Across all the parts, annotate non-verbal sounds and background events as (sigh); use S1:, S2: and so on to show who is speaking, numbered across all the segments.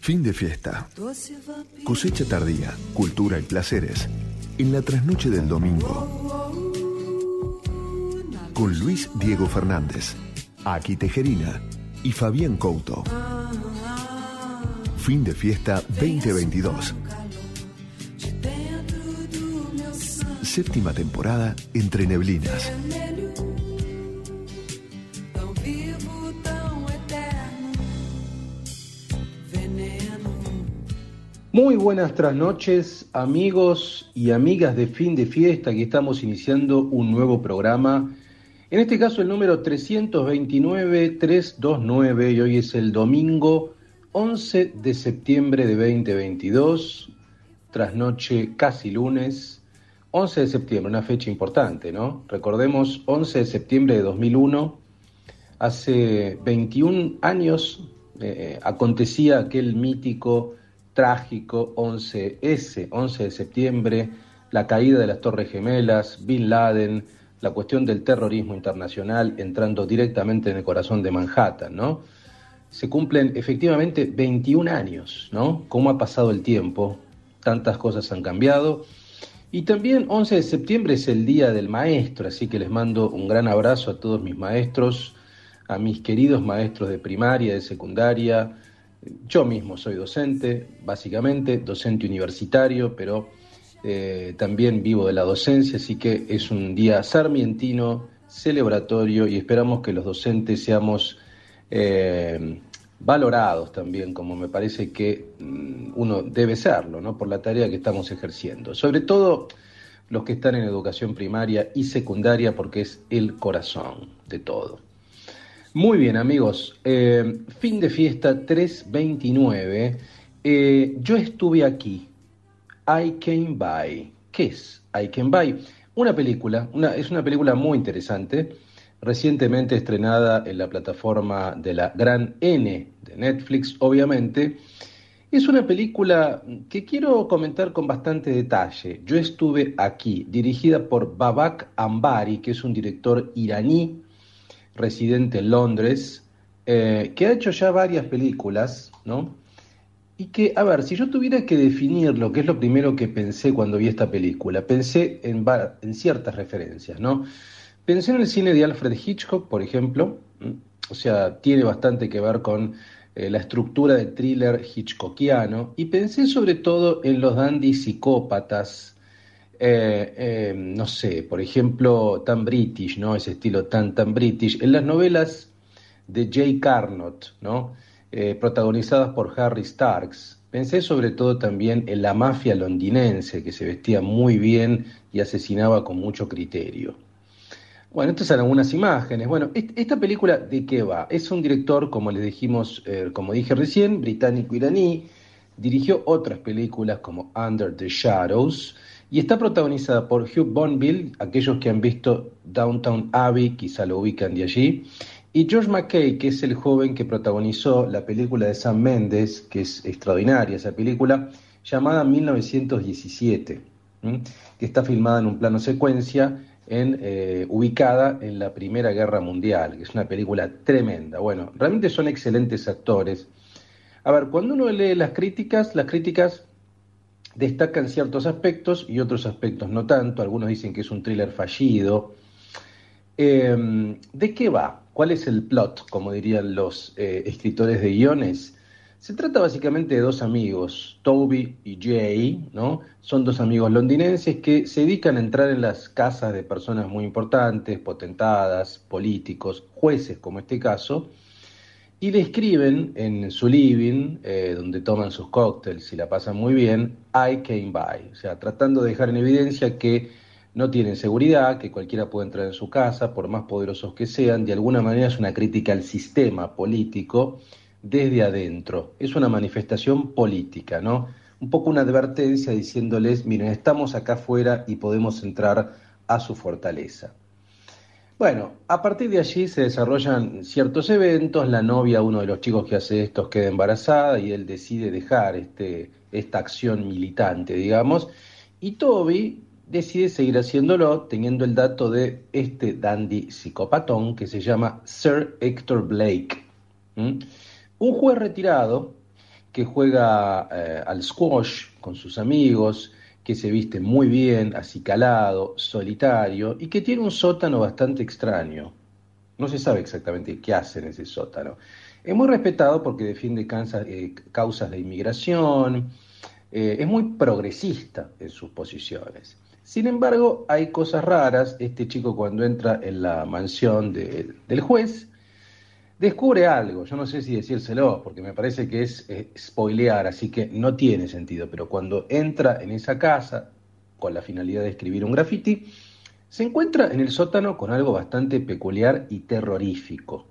S1: Fin de fiesta. Cosecha tardía, cultura y placeres. En la trasnoche del domingo. Con Luis Diego Fernández, Aki Tejerina y Fabián Couto. Fin de fiesta 2022. Séptima temporada entre neblinas.
S2: Muy buenas trasnoches, amigos y amigas de fin de fiesta, que estamos iniciando un nuevo programa. En este caso el número 329-329 y hoy es el domingo 11 de septiembre de 2022, trasnoche casi lunes. 11 de septiembre, una fecha importante, ¿no? Recordemos, 11 de septiembre de 2001, hace 21 años eh, acontecía aquel mítico trágico 11S, 11 de septiembre, la caída de las Torres Gemelas, Bin Laden, la cuestión del terrorismo internacional entrando directamente en el corazón de Manhattan, ¿no? Se cumplen efectivamente 21 años, ¿no? ¿Cómo ha pasado el tiempo? Tantas cosas han cambiado. Y también 11 de septiembre es el Día del Maestro, así que les mando un gran abrazo a todos mis maestros, a mis queridos maestros de primaria, de secundaria, yo mismo soy docente, básicamente, docente universitario, pero eh, también vivo de la docencia, así que es un día sarmientino, celebratorio y esperamos que los docentes seamos eh, valorados también, como me parece que mm, uno debe serlo, ¿no? por la tarea que estamos ejerciendo. Sobre todo los que están en educación primaria y secundaria, porque es el corazón de todo. Muy bien, amigos. Eh, fin de fiesta 329. Eh, yo estuve aquí. I Came By. ¿Qué es I Came By? Una película, es una película muy interesante, recientemente estrenada en la plataforma de la Gran N de Netflix, obviamente. Es una película que quiero comentar con bastante detalle. Yo estuve aquí, dirigida por Babak Ambari, que es un director iraní residente en Londres, eh, que ha hecho ya varias películas, ¿no? Y que, a ver, si yo tuviera que definir lo que es lo primero que pensé cuando vi esta película, pensé en, ciertas referencias, ¿no? Pensé en el cine de Alfred Hitchcock, por ejemplo, o sea, tiene bastante que ver con eh, la estructura del thriller hitchcockiano, y pensé sobre todo en los dandy psicópatas, eh, eh, no sé, por ejemplo, tan british, ¿no? Ese estilo tan, tan british. En las novelas de Jay Carnot, ¿no? Eh, protagonizadas por Harry Starks, pensé sobre todo también en la mafia londinense, que se vestía muy bien y asesinaba con mucho criterio. Bueno, estas son algunas imágenes. Bueno, esta película, ¿de qué va? Es un director, como les dijimos, como dije recién, británico-iraní, dirigió otras películas como Under the Shadows, y está protagonizada por Hugh Bonneville, aquellos que han visto Downtown Abbey quizá lo ubican de allí, y George McKay, que es el joven que protagonizó la película de Sam Mendes, que es extraordinaria esa película, llamada 1917, que está filmada en un plano secuencia en, eh, ubicada en la Primera Guerra Mundial, que es una película tremenda. Bueno, realmente son excelentes actores. A ver, cuando uno lee las críticas, las críticas destacan ciertos aspectos y otros aspectos no tanto. Algunos dicen que es un thriller fallido. Em, ¿De qué va? ¿Cuál es el plot, como dirían los eh, escritores de guiones? Se trata básicamente de dos amigos, Toby y Jay, ¿no? Son dos amigos londinenses que se dedican a entrar en las casas de personas muy importantes, potentadas, políticos, jueces como este caso, y le escriben en su living, eh, donde toman sus cócteles y la pasan muy bien, I came by, o sea, tratando de dejar en evidencia que no tienen seguridad, que cualquiera puede entrar en su casa, por más poderosos que sean, de alguna manera es una crítica al sistema político desde adentro, es una manifestación política, ¿no? Un poco una advertencia diciéndoles, miren, estamos acá afuera y podemos entrar a su fortaleza. Bueno, a partir de allí se desarrollan ciertos eventos, la novia, uno de los chicos que hace esto, queda embarazada y él decide dejar este, esta acción militante, digamos, y Toby, decide seguir haciéndolo teniendo el dato de este dandy psicopatón que se llama Sir Hector Blake. Un juez retirado que juega eh, al squash con sus amigos, que se viste muy bien, acicalado, solitario y que tiene un sótano bastante extraño. No se sabe exactamente qué hace en ese sótano. Es muy respetado porque defiende eh, causas de inmigración, eh, es muy progresista en sus posiciones. Sin embargo, hay cosas raras. Este chico cuando entra en la mansión del juez, descubre algo. Yo no sé si decírselo, porque me parece que es spoilear, así que no tiene sentido. Pero cuando entra en esa casa, con la finalidad de escribir un graffiti, se encuentra en el sótano con algo bastante peculiar y terrorífico.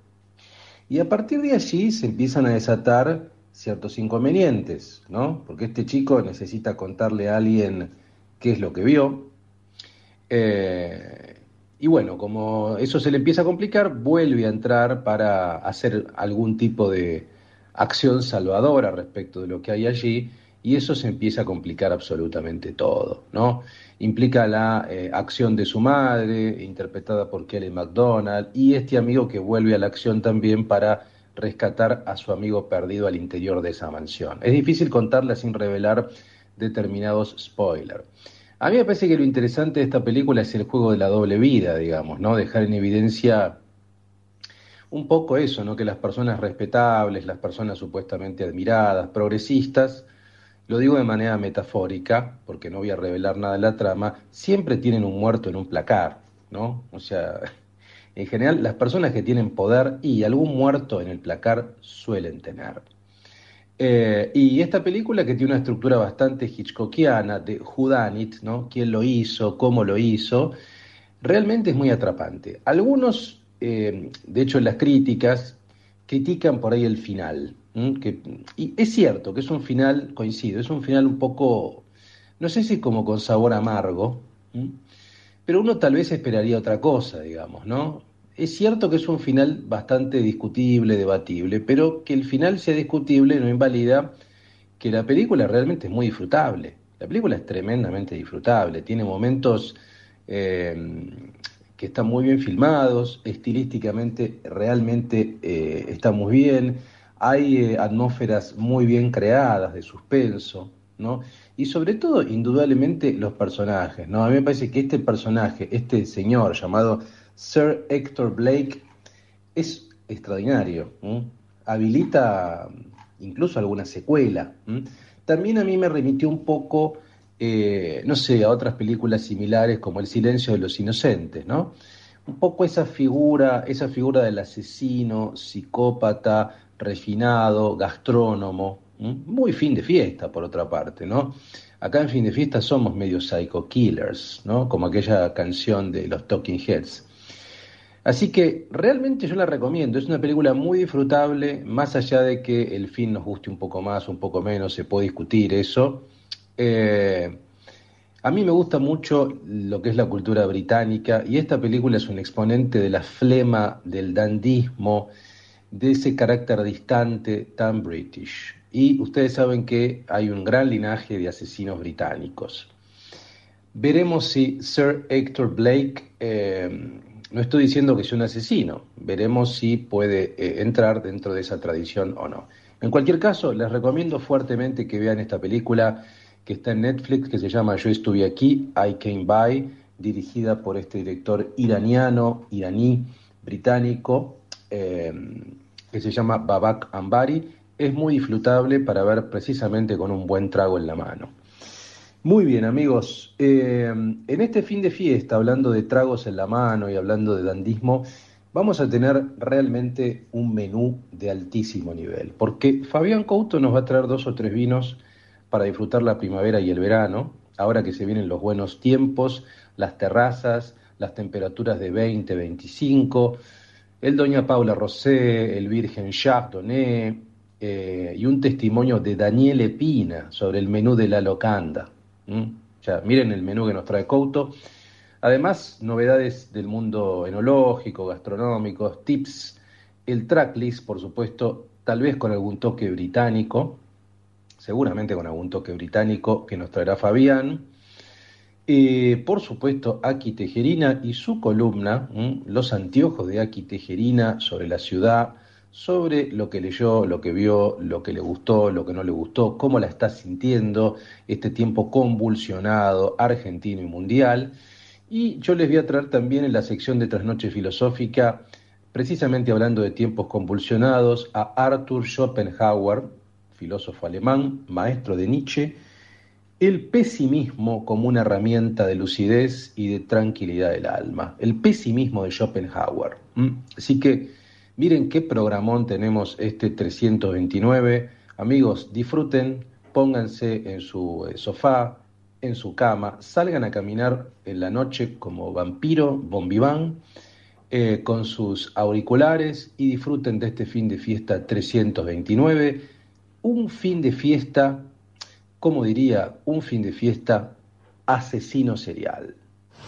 S2: Y a partir de allí se empiezan a desatar ciertos inconvenientes, ¿no? Porque este chico necesita contarle a alguien qué es lo que vio. Eh, y bueno, como eso se le empieza a complicar, vuelve a entrar para hacer algún tipo de acción salvadora respecto de lo que hay allí y eso se empieza a complicar absolutamente todo, ¿no? Implica la eh, acción de su madre, interpretada por Kelly MacDonald, y este amigo que vuelve a la acción también para rescatar a su amigo perdido al interior de esa mansión. Es difícil contarla sin revelar determinados spoilers. A mí me parece que lo interesante de esta película es el juego de la doble vida, digamos, ¿no? Dejar en evidencia un poco eso, ¿no? Que las personas respetables, las personas supuestamente admiradas, progresistas, lo digo de manera metafórica, porque no voy a revelar nada de la trama, siempre tienen un muerto en un placar, ¿no? O sea, en general las personas que tienen poder y algún muerto en el placar suelen tener. Eh, y esta película que tiene una estructura bastante hitchcockiana de Whodunit, ¿no? ¿Quién lo hizo? ¿Cómo lo hizo? Realmente es muy atrapante. Algunos, eh, de hecho en las críticas, critican por ahí el final, y es cierto que es un final, coincido, es un final un poco, no sé si como con sabor amargo, pero uno tal vez esperaría otra cosa, digamos, ¿no? Es cierto que es un final bastante discutible, debatible, pero que el final sea discutible no invalida que la película realmente es muy disfrutable. La película es tremendamente disfrutable, tiene momentos eh, que están muy bien filmados, estilísticamente realmente eh, está muy bien hay eh, atmósferas muy bien creadas de suspenso, ¿no? Y sobre todo, indudablemente, los personajes, ¿no? A mí me parece que este personaje, este señor llamado Sir Hector Blake, es extraordinario, habilita incluso alguna secuela. También a mí me remitió un poco, eh, no sé, a otras películas similares como El silencio de los inocentes, ¿no? Un poco esa figura, esa figura del asesino, psicópata, refinado, gastrónomo, muy fin de fiesta por otra parte, ¿no? Acá en fin de fiesta somos medio psycho killers, ¿no? Como aquella canción de los Talking Heads. Así que realmente yo la recomiendo, es una película muy disfrutable, más allá de que el fin nos guste un poco más, un poco menos, se puede discutir eso. Eh, a mí me gusta mucho lo que es la cultura británica y esta película es un exponente de la flema, del dandismo, de ese carácter distante tan british. Y ustedes saben que hay un gran linaje de asesinos británicos. Veremos si Sir Hector Blake, eh, no estoy diciendo que sea un asesino, veremos si puede eh, entrar dentro de esa tradición o no. En cualquier caso, les recomiendo fuertemente que vean esta película que está en Netflix, que se llama Yo estuve aquí, I Came By, dirigida por este director iraniano, iraní, británico. Eh, que se llama Babak Ambari, es muy disfrutable para ver precisamente con un buen trago en la mano. Muy bien amigos, eh, en este fin de fiesta, hablando de tragos en la mano y hablando de dandismo, vamos a tener realmente un menú de altísimo nivel, porque Fabián Couto nos va a traer dos o tres vinos para disfrutar la primavera y el verano, ahora que se vienen los buenos tiempos, las terrazas, las temperaturas de 20, 25, el Doña Paula Rosé, el Virgen Chardonnay eh, y un testimonio de Daniel Epina sobre el menú de la locanda. Ya, miren el menú que nos trae Couto. Además, novedades del mundo enológico, gastronómico, tips, el tracklist, por supuesto, tal vez con algún toque británico, seguramente con algún toque británico que nos traerá Fabián. Eh, por supuesto, Aki Tejerina y su columna, Los anteojos de Aki Tejerina sobre la ciudad, sobre lo que leyó, lo que vio, lo que le gustó, lo que no le gustó, cómo la está sintiendo, este tiempo convulsionado, argentino y mundial. Y yo les voy a traer también en la sección de Trasnoche Filosófica, precisamente hablando de tiempos convulsionados, a Arthur Schopenhauer, filósofo alemán, maestro de Nietzsche, el pesimismo como una herramienta de lucidez y de tranquilidad del alma. El pesimismo de Schopenhauer. Así que miren qué programón tenemos este 329. Amigos, disfruten, pónganse en su eh, sofá, en su cama, salgan a caminar en la noche como vampiro, bombiván, eh, con sus auriculares y disfruten de este fin de fiesta 329. Un fin de fiesta como diría, un fin de fiesta asesino serial.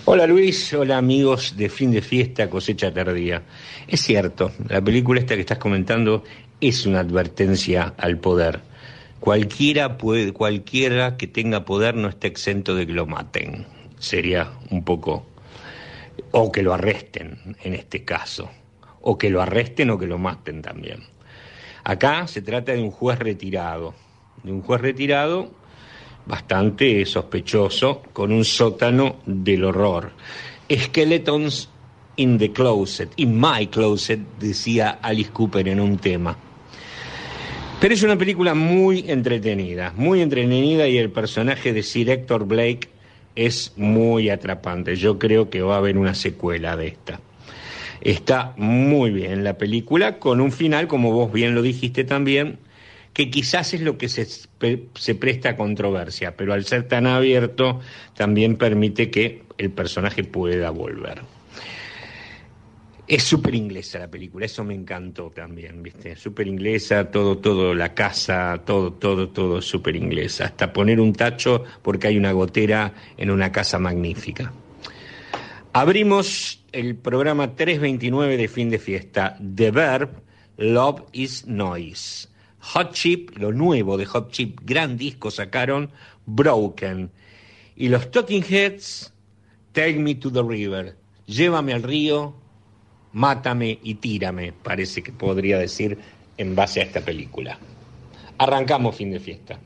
S3: Hola Luis, hola amigos de fin de fiesta, cosecha tardía. Es cierto, la película esta que estás comentando es una advertencia al poder. Cualquiera puede, cualquiera que tenga poder no está exento de que lo maten. Sería un poco o que lo arresten en este caso, o que lo arresten o que lo maten también. Acá se trata de un juez retirado, de un juez retirado bastante sospechoso, con un sótano del horror. Skeletons in the Closet, in my closet, decía Alice Cooper en un tema. Pero es una película muy entretenida, muy entretenida y el personaje de Sir Hector Blake es muy atrapante. Yo creo que va a haber una secuela de esta. Está muy bien la película, con un final, como vos bien lo dijiste también, que quizás es lo que se, se presta a controversia, pero al ser tan abierto también permite que el personaje pueda volver. Es súper inglesa la película, eso me encantó también, ¿viste? Súper inglesa, todo, todo, la casa, todo, todo, todo súper inglesa. Hasta poner un tacho porque hay una gotera en una casa magnífica. Abrimos el programa 329 de fin de fiesta, The Verb, Love is Noise. Hot Chip, lo nuevo de Hot Chip, gran disco sacaron, Broken. Y los Talking Heads, Take Me to the River, llévame al río, mátame y tírame, parece que podría decir en base a esta película. Arrancamos fin de fiesta.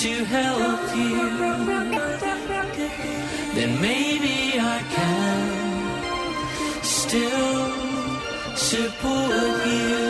S4: to help you, then maybe I can still
S1: support you.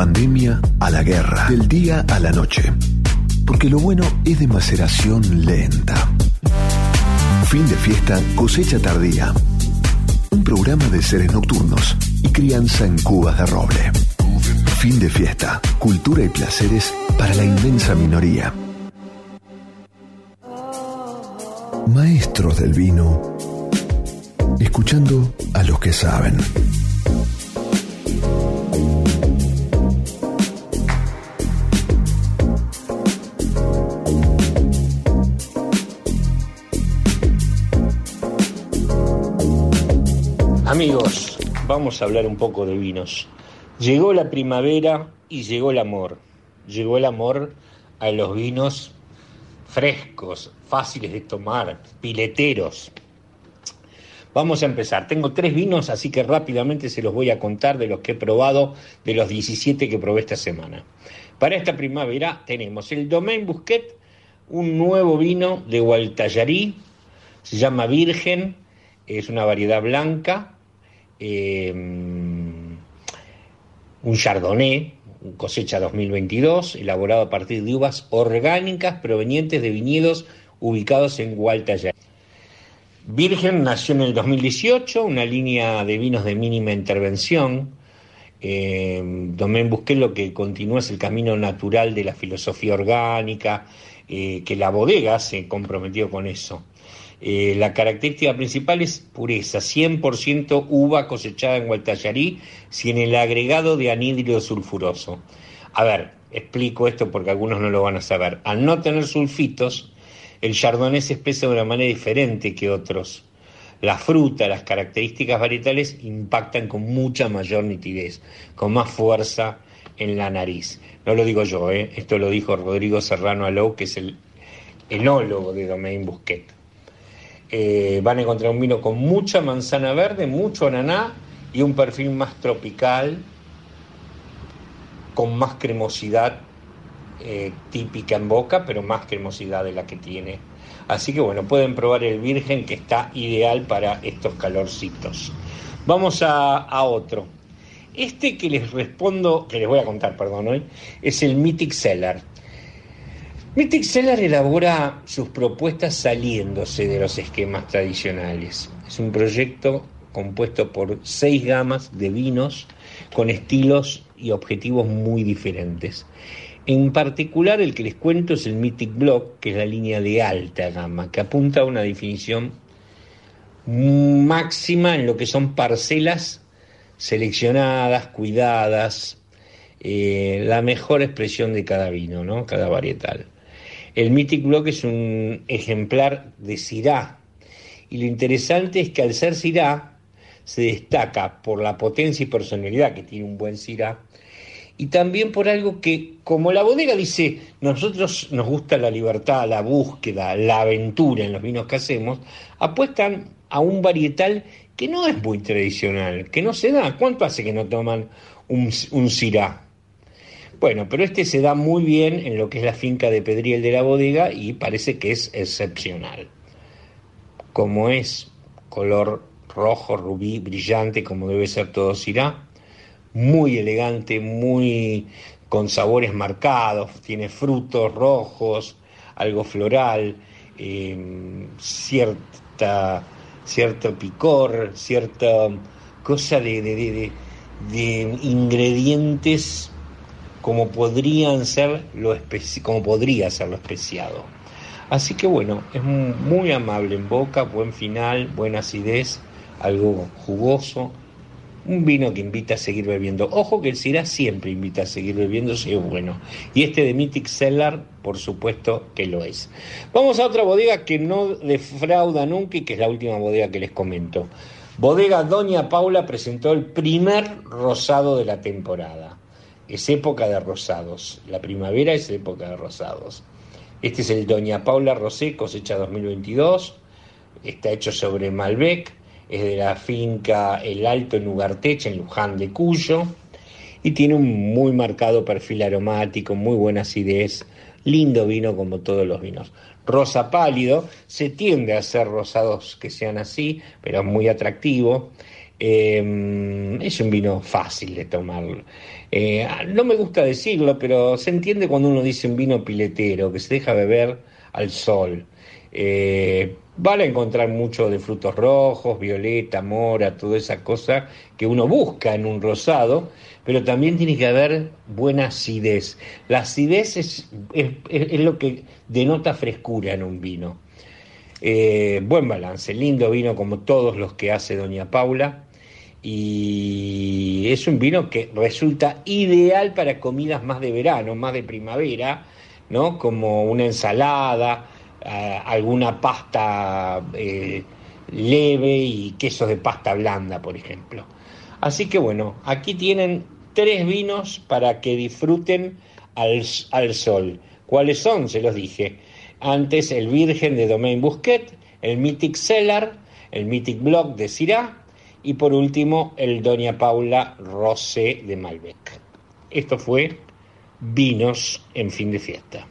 S1: Pandemia a la guerra, del día a la noche. Porque lo bueno es de maceración lenta. Fin de fiesta, cosecha tardía. Un programa de seres nocturnos y crianza en cubas de roble. Fin de fiesta, cultura y placeres para la inmensa minoría. Maestros del vino, escuchando a los que saben.
S3: A hablar un poco de vinos. Llegó la primavera y llegó el amor. Llegó el amor a los vinos frescos, fáciles de tomar, pileteros. Vamos a empezar. Tengo tres vinos, así que rápidamente se los voy a contar de los que he probado, de los 17 que probé esta semana. Para esta primavera tenemos el Domaine Busquet, un nuevo vino de Gualtallarí, se llama Virgen, es una variedad blanca. Eh, un Chardonnay, cosecha 2022, elaborado a partir de uvas orgánicas provenientes de viñedos ubicados en Gualtayar. Virgen nació en el 2018, una línea de vinos de mínima intervención. Eh, Domaine Busqué lo que continúa es el camino natural de la filosofía orgánica, eh, que la bodega se comprometió con eso. Eh, la característica principal es pureza, 100% uva cosechada en Gualtallarí sin el agregado de anhídrido sulfuroso. A ver, explico esto porque algunos no lo van a saber. Al no tener sulfitos, el chardonnay se expresa de una manera diferente que otros. La fruta, las características varietales impactan con mucha mayor nitidez, con más fuerza en la nariz. No lo digo yo, ¿eh? esto lo dijo Rodrigo Serrano Alou, que es el enólogo de Domaine Busquet. Eh, van a encontrar un vino con mucha manzana verde, mucho ananá y un perfil más tropical, con más cremosidad eh, típica en boca, pero más cremosidad de la que tiene. Así que bueno, pueden probar el virgen que está ideal para estos calorcitos. Vamos a, otro. Este que les respondo, que les voy a contar, perdón, hoy, es el Mythic Cellar. Mythic Cellar elabora sus propuestas saliéndose de los esquemas tradicionales. Es un proyecto compuesto por seis gamas de vinos con estilos y objetivos muy diferentes. En particular, el que les cuento es el Mythic Block, que es la línea de alta gama, que apunta a una definición máxima en lo que son parcelas seleccionadas, cuidadas, eh, la mejor expresión de cada vino, ¿no? cada varietal. El Mythic Block es un ejemplar de Syrah. Y lo interesante es que al ser Syrah se destaca por la potencia y personalidad que tiene un buen Syrah y también por algo que, como la bodega dice, nosotros nos gusta la libertad, la búsqueda, la aventura en los vinos que hacemos, apuestan a un varietal que no es muy tradicional, que no se da. ¿Cuánto hace que no toman un, un? Bueno, pero este se da muy bien en lo que es la finca de Pedriel de la bodega y parece que es excepcional. Como es color rojo, rubí, brillante, como debe ser todo Syrah, muy elegante, muy con sabores marcados, tiene frutos rojos, algo floral, eh, cierta, cierto picor, cierta cosa de, de, de ingredientes como podrían ser lo como podría ser lo especiado. Así que bueno, es muy amable en boca, buen final, buena acidez, algo jugoso, un vino que invita a seguir bebiendo. Ojo que el Syrah siempre invita a seguir bebiendo si es bueno. Y este de Mythic Cellar, por supuesto que lo es. Vamos a otra bodega que no defrauda nunca y que es la última bodega que les comento. Bodega Doña Paula presentó el primer rosado de la temporada es época de rosados. La primavera es época de rosados. Este es el Doña Paula Rosé, cosecha 2022. Está hecho sobre Malbec. Es de la finca El Alto en Ugarteche, en Luján de Cuyo. Y tiene un muy marcado perfil aromático, muy buena acidez. Lindo vino como todos los vinos. Rosa pálido, se tiende a hacer rosados que sean así, pero es muy atractivo. Em, es un vino fácil de tomarlo. Eh, no me gusta decirlo, pero se entiende cuando uno dice un vino piletero, que se deja beber al sol. Eh, van a encontrar mucho de frutos rojos, violeta, mora, toda esa cosa que uno busca en un rosado, pero también tiene que haber buena acidez. La acidez es, es, lo que denota frescura en un vino. Eh, buen balance, lindo vino como todos los que hace Doña Paula y es un vino que resulta ideal para comidas más de verano, más de primavera, ¿no? Como una ensalada, alguna pasta eh, leve y quesos de pasta blanda, por ejemplo. Así que bueno, aquí tienen tres vinos para que disfruten al, al sol. ¿Cuáles son? Se los dije. Antes el Virgen de Domaine Busquet, el Mythic Cellar, el Mythic Block de Syrah y por último el Doña Paula Rosé de Malbec. Esto fue Vinos en fin de fiesta.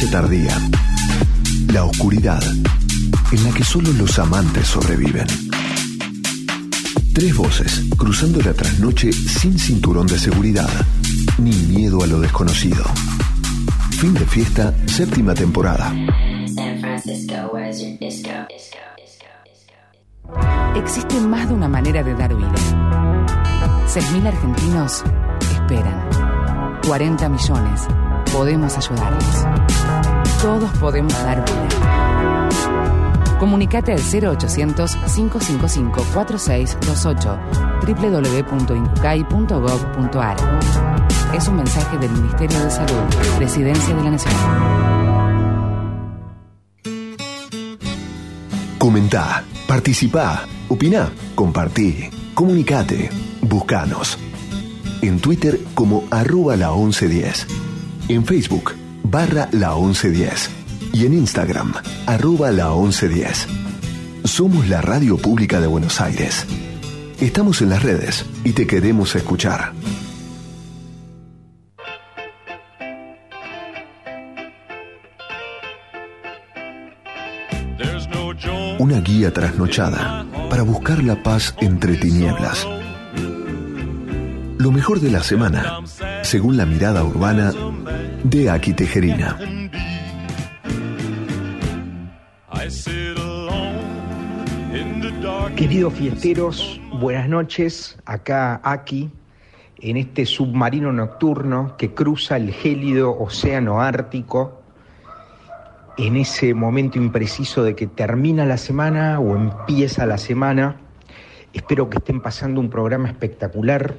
S1: Cosecha tardía. La oscuridad, en la que solo los amantes sobreviven. Tres voces, cruzando la trasnoche sin cinturón de seguridad, ni miedo a lo desconocido. Fin de fiesta, séptima temporada.
S5: San Francisco, where's your disco? Disco, disco, disco.
S6: Existe más de una manera de dar vida. 6.000 argentinos esperan. 40 millones. Podemos ayudarlos. Todos podemos dar vida. Comunicate al 0800-555-4628 www.incucay.gov.ar Es un mensaje del Ministerio de Salud, Presidencia de la Nación.
S1: Comentá, participá, opina, compartí, comunicate, buscanos. En Twitter como arroba la 1110. En Facebook barra la 1110. Y en Instagram arroba la 1110. Somos la radio pública de Buenos Aires. Estamos en las redes y te queremos escuchar. Una guía trasnochada para buscar la paz entre tinieblas. Lo mejor de la semana, según la mirada urbana de Aki Tejerina.
S7: Queridos fiesteros, buenas noches. Acá aquí, en este submarino nocturno que cruza el gélido océano Ártico, en ese momento impreciso de que termina la semana o empieza la semana. Espero que estén pasando un programa espectacular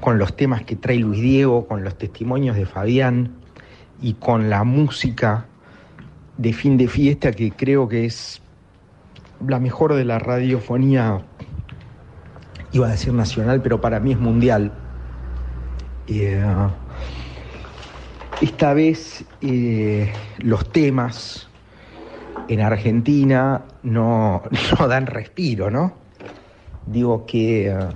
S7: con los temas que trae Luis Diego, con los testimonios de Fabián y con la música de fin de fiesta que creo que es la mejor de la radiofonía, iba a decir nacional, pero para mí es mundial. Eh, esta vez eh, los temas en Argentina no, (laughs) no dan respiro, ¿no? Digo que, eh,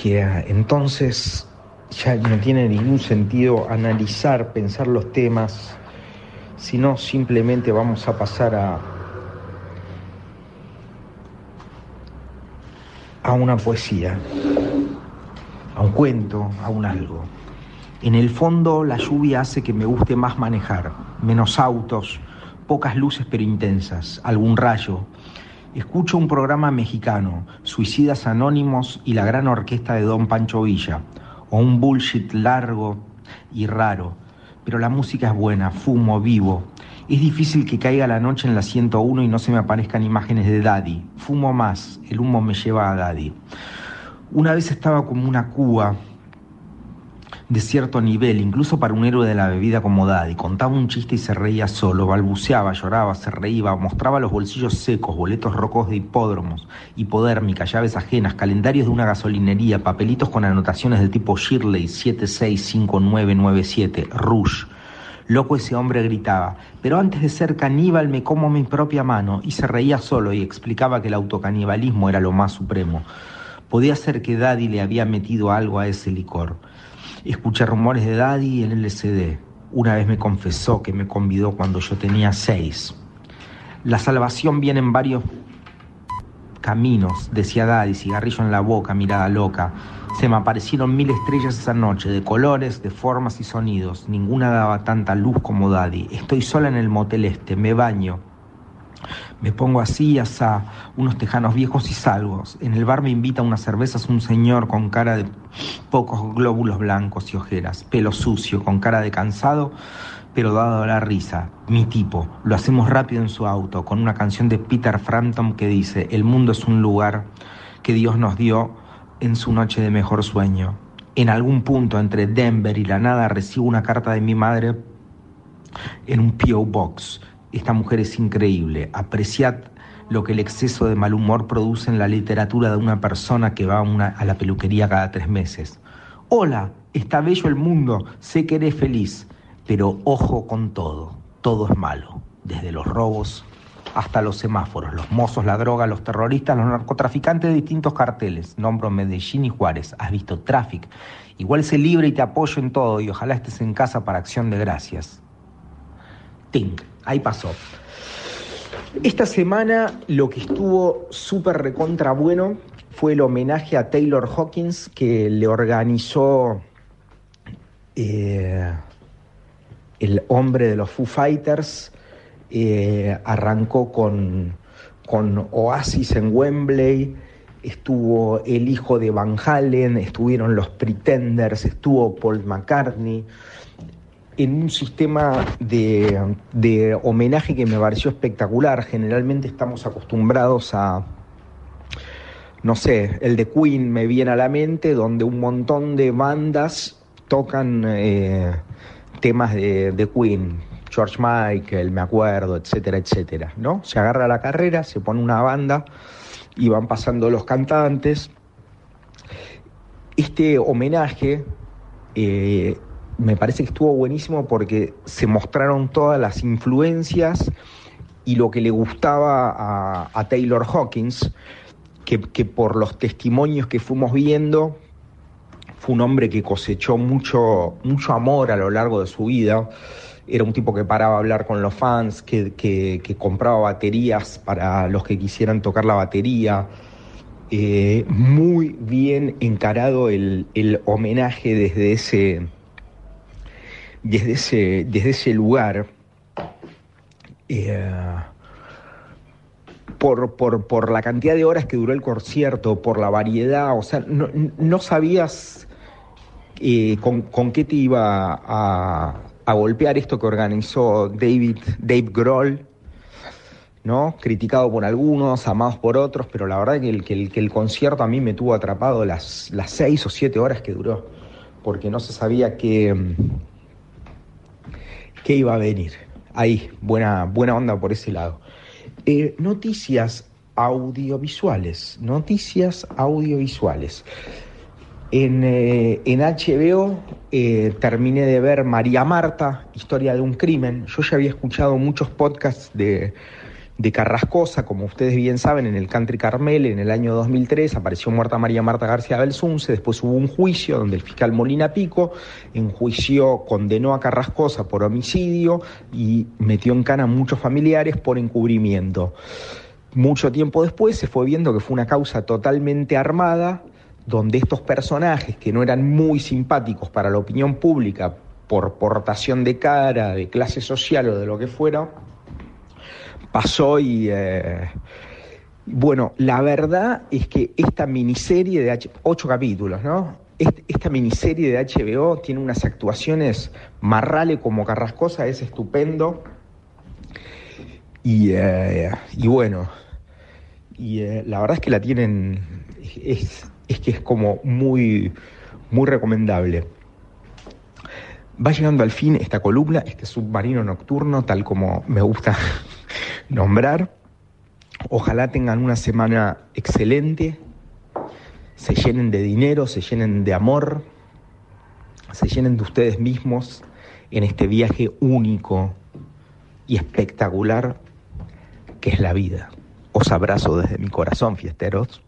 S7: que entonces ya no tiene ningún sentido analizar, pensar los temas, sino simplemente vamos a pasar a, a una poesía, a un cuento, a un algo. En el fondo la lluvia hace que me guste más manejar, menos autos, pocas luces pero intensas, algún rayo. Escucho un programa mexicano, Suicidas Anónimos y la gran orquesta de Don Pancho Villa, o un bullshit largo y raro, pero la música es buena, fumo, vivo. Es difícil que caiga la noche en la 101 y no se me aparezcan imágenes de Daddy. Fumo más, el humo me lleva a Daddy. Una vez estaba como una cuba de cierto nivel, incluso para un héroe de la bebida como Daddy. Contaba un chiste y se reía solo, balbuceaba, lloraba, se reía, mostraba los bolsillos secos, boletos rocos de hipódromos, hipodérmica, llaves ajenas, calendarios de una gasolinería, papelitos con anotaciones del tipo Shirley 765997, Rush. Loco ese hombre gritaba, pero antes de ser caníbal me como mi propia mano, y se reía solo y explicaba que el autocanibalismo era lo más supremo. Podía ser que Daddy le había metido algo a ese licor. Escuché rumores de Daddy en el LCD. Una vez me confesó que me convidó cuando yo tenía seis. La salvación viene en varios caminos, decía Daddy, cigarrillo en la boca, mirada loca. Se me aparecieron mil estrellas esa noche, de colores, de formas y sonidos. Ninguna daba tanta luz como Daddy. Estoy sola en el motel este, me baño. Me pongo así, asá, unos tejanos viejos y salgo. En el bar me invita a unas cervezas un señor con cara de pocos glóbulos blancos y ojeras, pelo sucio, con cara de cansado, pero dado a la risa. Mi tipo. Lo hacemos rápido en su auto, con una canción de Peter Frampton que dice, el mundo es un lugar que Dios nos dio en su noche de mejor sueño. En algún punto entre Denver y la nada recibo una carta de mi madre en un P.O. Box. Esta mujer es increíble. Apreciad lo que el exceso de mal humor produce en la literatura de una persona que va a, una- a la peluquería cada tres meses. Hola, está bello el mundo, sé que eres feliz, pero ojo con todo, todo es malo, desde los robos hasta los semáforos, los mozos, la droga, los terroristas, los narcotraficantes de distintos carteles. Nombro Medellín y Juárez. Has visto Traffic. Igual sé libre y te apoyo en todo y ojalá estés en casa para acción de gracias. Tink, ahí pasó. Esta semana lo que estuvo súper recontra bueno fue el homenaje a Taylor Hawkins que le organizó eh, el hombre de los Foo Fighters. Eh, arrancó con, con Oasis en Wembley, estuvo el hijo de Van Halen, estuvieron los Pretenders, estuvo Paul McCartney en un sistema de, de, homenaje que me pareció espectacular. Generalmente estamos acostumbrados a, no sé, el de Queen me viene a la mente, donde un montón de bandas tocan eh, temas de, de, Queen. George Michael, me acuerdo, etcétera, etcétera, ¿no? Se agarra la carrera, se pone una banda y van pasando los cantantes. Este homenaje eh, me parece que estuvo buenísimo porque se mostraron todas las influencias y lo que le gustaba a, Taylor Hawkins, que, que, por los testimonios que fuimos viendo, fue un hombre que cosechó mucho, mucho amor a lo largo de su vida. Era un tipo que paraba a hablar con los fans, que, que, que compraba baterías para los que quisieran tocar la batería. Eh, muy bien encarado el, el homenaje desde ese, desde ese, desde ese lugar, eh, por, por, por, la cantidad de horas que duró el concierto, por la variedad, o sea, no, no sabías eh, con, qué te iba a, a, golpear esto que organizó David, Dave Grohl, ¿no? criticado por algunos, amados por otros, pero la verdad que el, que el, que el concierto a mí me tuvo atrapado las, las seis o siete horas que duró, porque no se sabía que iba a venir. Ahí, buena, buena onda por ese lado. Eh, noticias audiovisuales, noticias audiovisuales. En, eh, en HBO eh, terminé de ver María Marta, Historia de un crimen. Yo ya había escuchado muchos podcasts de, de Carrascosa, como ustedes bien saben, en el Country Carmel en el año 2003 apareció muerta María Marta García Belsunce, después hubo un juicio donde el fiscal Molina Pico enjuició, condenó a Carrascosa por homicidio y metió en cana a muchos familiares por encubrimiento. Mucho tiempo después se fue viendo que fue una causa totalmente armada, donde estos personajes que no eran muy simpáticos para la opinión pública por portación de cara, de clase social o de lo que fuera, pasó y... Eh, bueno, la verdad es que esta miniserie de H ocho capítulos, ¿no? Esta miniserie de HBO tiene unas actuaciones marrales como Carrascosa, es estupendo. Y, eh, y bueno, y eh, la verdad es que la tienen, es, es que es como muy, muy recomendable. Va llegando al fin esta columna, este submarino nocturno, tal como me gusta nombrar. Ojalá tengan una semana excelente, se llenen de dinero, se llenen de amor, se llenen de ustedes mismos en este viaje único y espectacular que es la vida. Os abrazo desde mi corazón, fiesteros.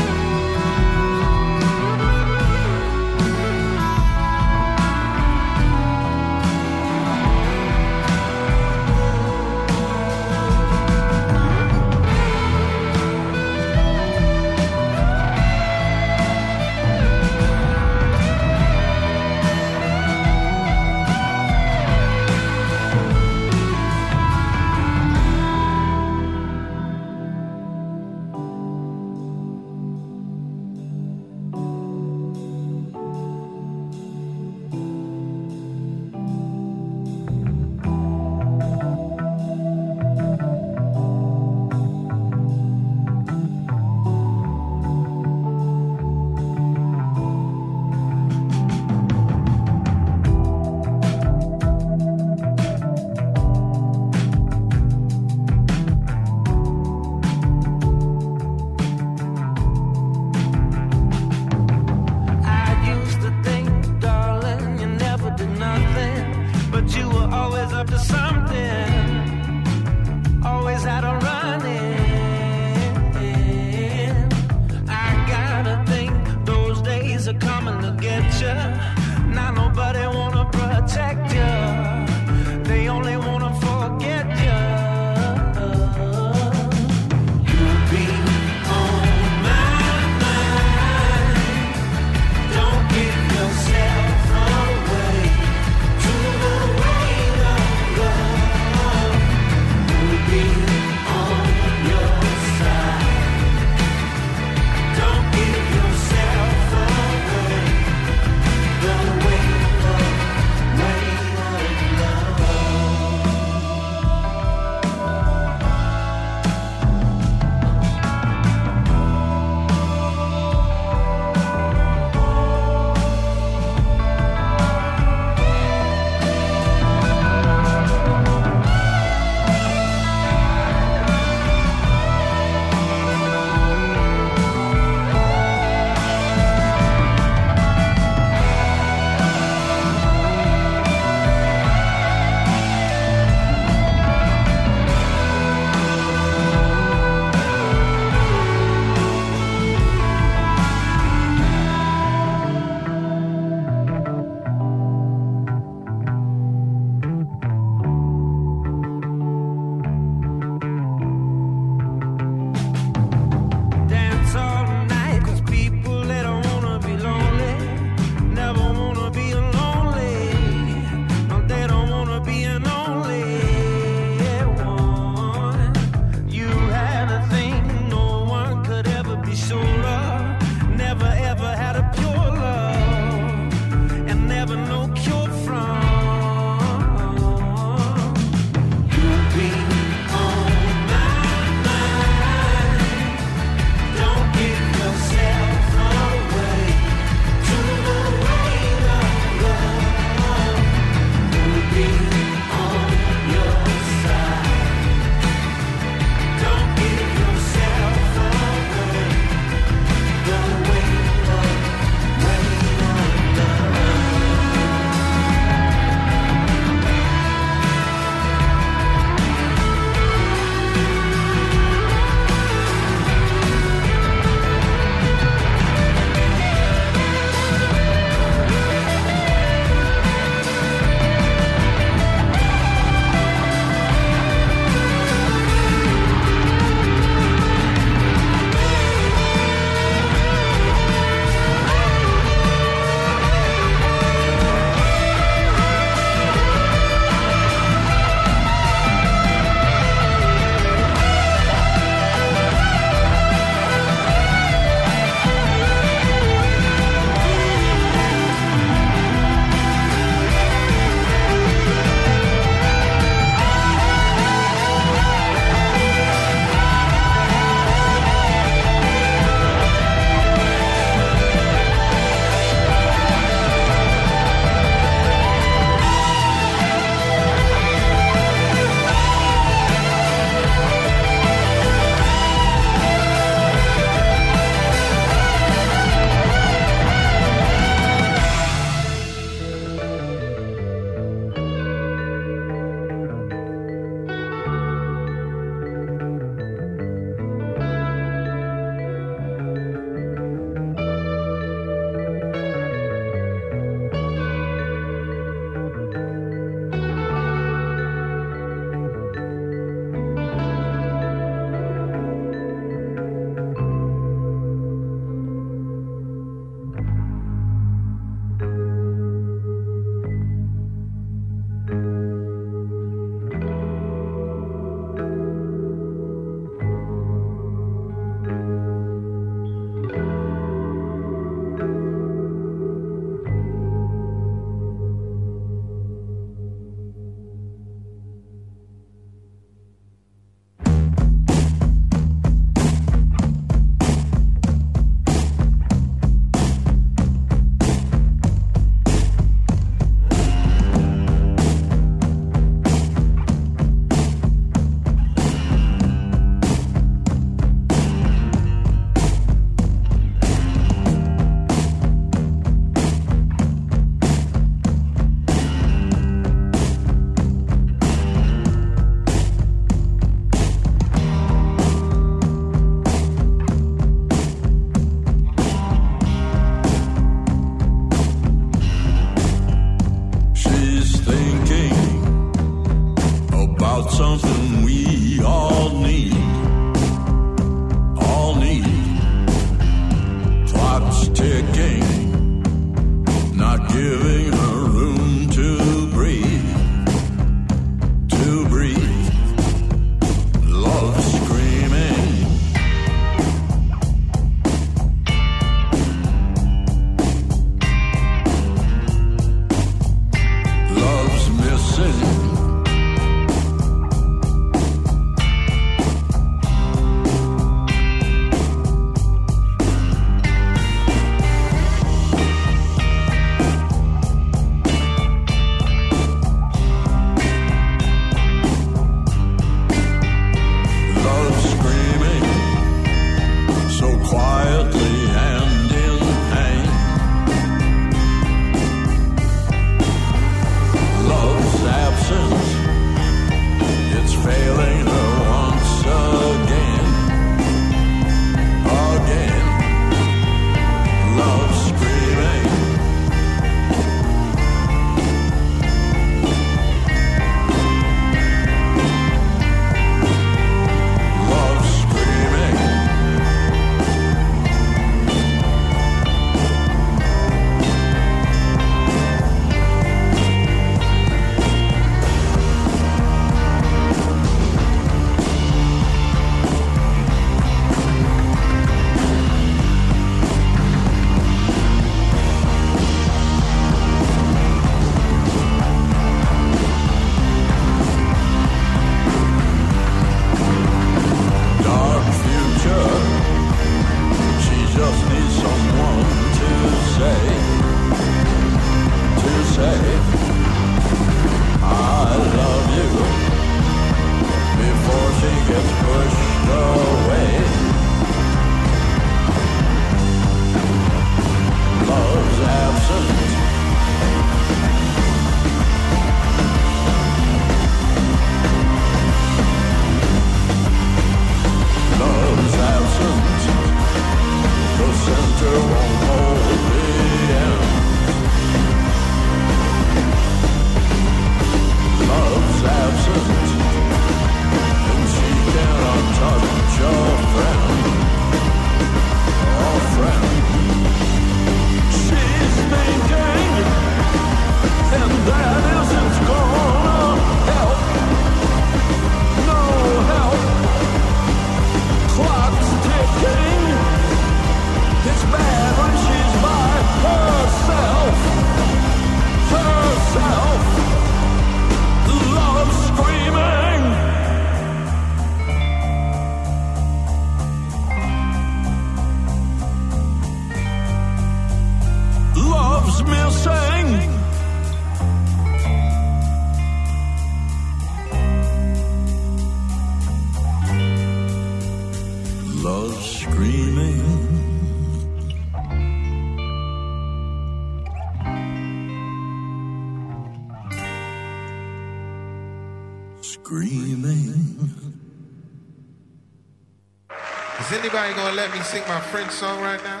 S8: Sing my French song right now?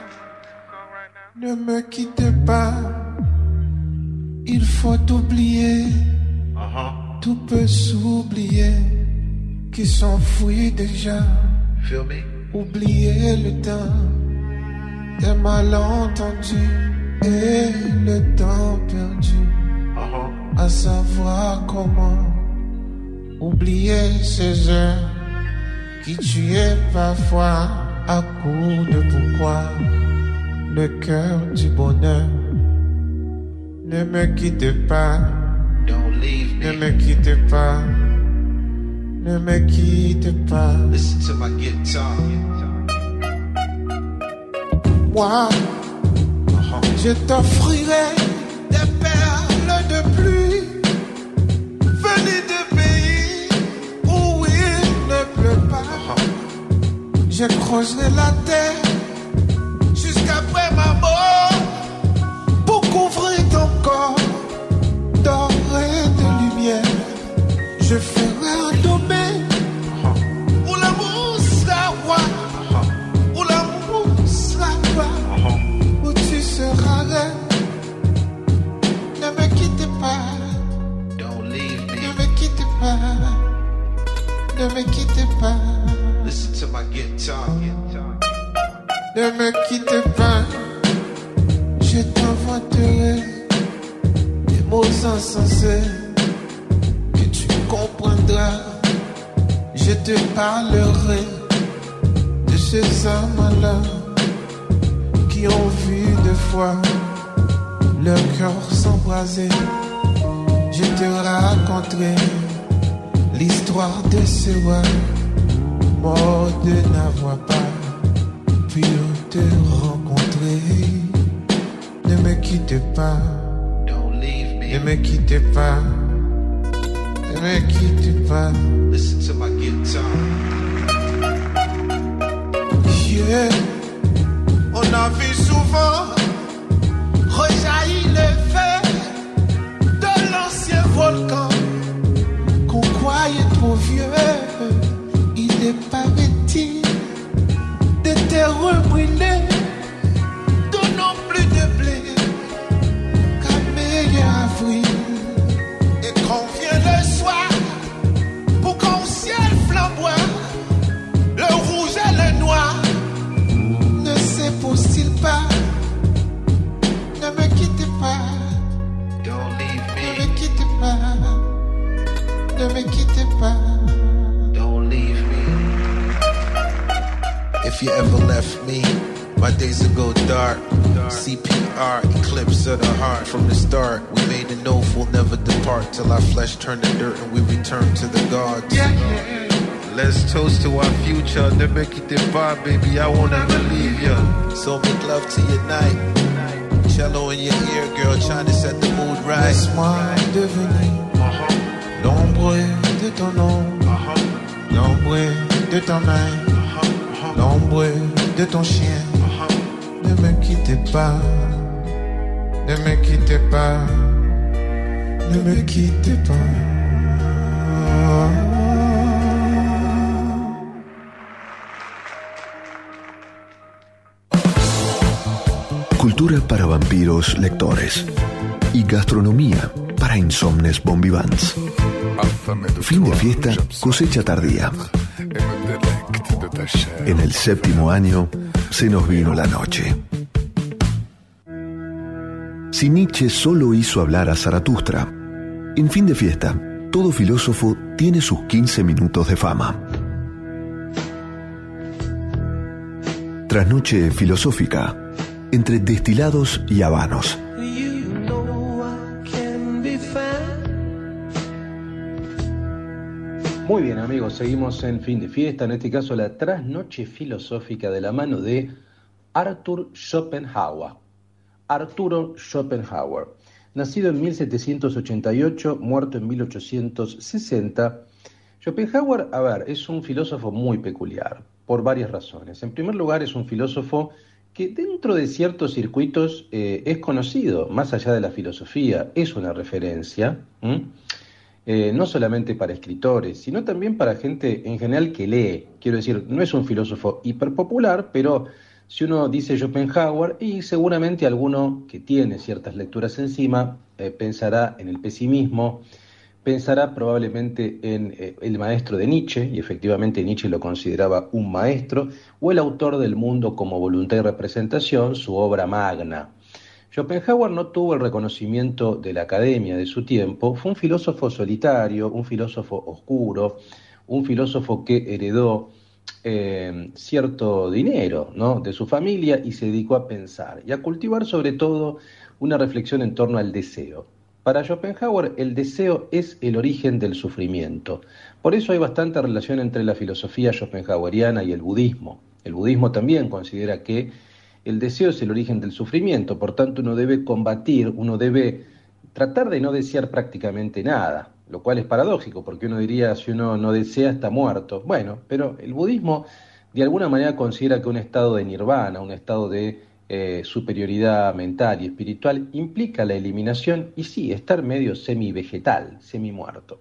S9: Ne me quitte pas, il faut oublier, tout peut s'oublier, qui s'enfuit déjà.
S8: Feel me?
S9: Oublier le temps. Des malentendus et le temps perdu, à savoir comment oublier ces heures qui tuaient parfois à coup de pourquoi le cœur du bonheur. Ne me quitte pas,
S8: Don't leave
S9: ne
S8: me.
S9: quitte pas, ne me quitte pas.
S8: Listen to my guitar.
S9: Moi, je t'offrirai Je creuserai la terre jusqu'après ma mort pour couvrir ton corps d'or et de lumière. Je ferai un domaine ne me quitte pas. Je t'inventerai des mots insensés que tu comprendras. Je te parlerai de ces hommes-là qui ont vu deux fois leur cœur s'embraser. Je te raconterai l'histoire de ce roi mort de n'avoir pas pu te rencontrer. Ne me quitte pas,
S8: Don't leave
S9: ne
S8: me.
S9: me quitte pas, ne me quitte pas.
S8: Listen to my guitar.
S9: Yeah. On a vu souvent rejaillir le
S8: work we live.
S10: If you ever left me, my days would go dark. CPR, eclipse of the heart. From the start, we made an oath we'll never depart till our flesh turn to dirt and we return to the gods. Let's toast to our future. Never keep the bar, baby. I won't ever leave ya. So make love to your night. Cello in your ear, girl, trying to set the mood right.
S9: Laisse-moi devenir l'ombre de ton ombre, L'ombre de ton âme, l'ombre de ton chien. Ne me quittez pas, ne me quittez pas, ne me quittez pas.
S1: Cultura para vampiros lectores. Y gastronomía para insomnes bombivans. Fin de fiesta, cosecha tardía. En el séptimo año se nos vino la noche. Si Nietzsche solo hizo hablar a Zaratustra, en fin de fiesta, todo filósofo tiene sus 15 minutos de fama. Trasnoche filosófica, entre destilados y habanos.
S2: Muy bien amigos, seguimos en fin de fiesta, en este caso la trasnoche filosófica de la mano de Arthur Schopenhauer. Arturo Schopenhauer, nacido en 1788, muerto en 1860. Schopenhauer, a ver, es un filósofo muy peculiar, por varias razones. En primer lugar, es un filósofo que dentro de ciertos circuitos eh, es conocido, más allá de la filosofía, es una referencia. Eh, no solamente para escritores, sino también para gente en general que lee. Quiero decir, no es un filósofo hiperpopular, pero si uno dice Schopenhauer, y seguramente alguno que tiene ciertas lecturas encima, eh, pensará en el pesimismo, pensará probablemente en eh, el maestro de Nietzsche, y efectivamente Nietzsche lo consideraba un maestro, o el autor del mundo como voluntad y representación, su obra magna. Schopenhauer no tuvo el reconocimiento de la academia de su tiempo, fue un filósofo solitario, un filósofo oscuro, un filósofo que heredó eh, cierto dinero de su familia y se dedicó a pensar y a cultivar sobre todo una reflexión en torno al deseo. Para Schopenhauer el deseo es el origen del sufrimiento. Por eso hay bastante relación entre la filosofía schopenhaueriana y el budismo. El budismo también considera que el deseo es el origen del sufrimiento, por tanto uno debe combatir, uno debe tratar de no desear prácticamente nada, lo cual es paradójico, porque uno diría, si uno no desea está muerto. Bueno, pero el budismo de alguna manera considera que un estado de nirvana, un estado de eh, superioridad mental y espiritual, implica la eliminación y sí, estar medio semi-vegetal, semi-muerto.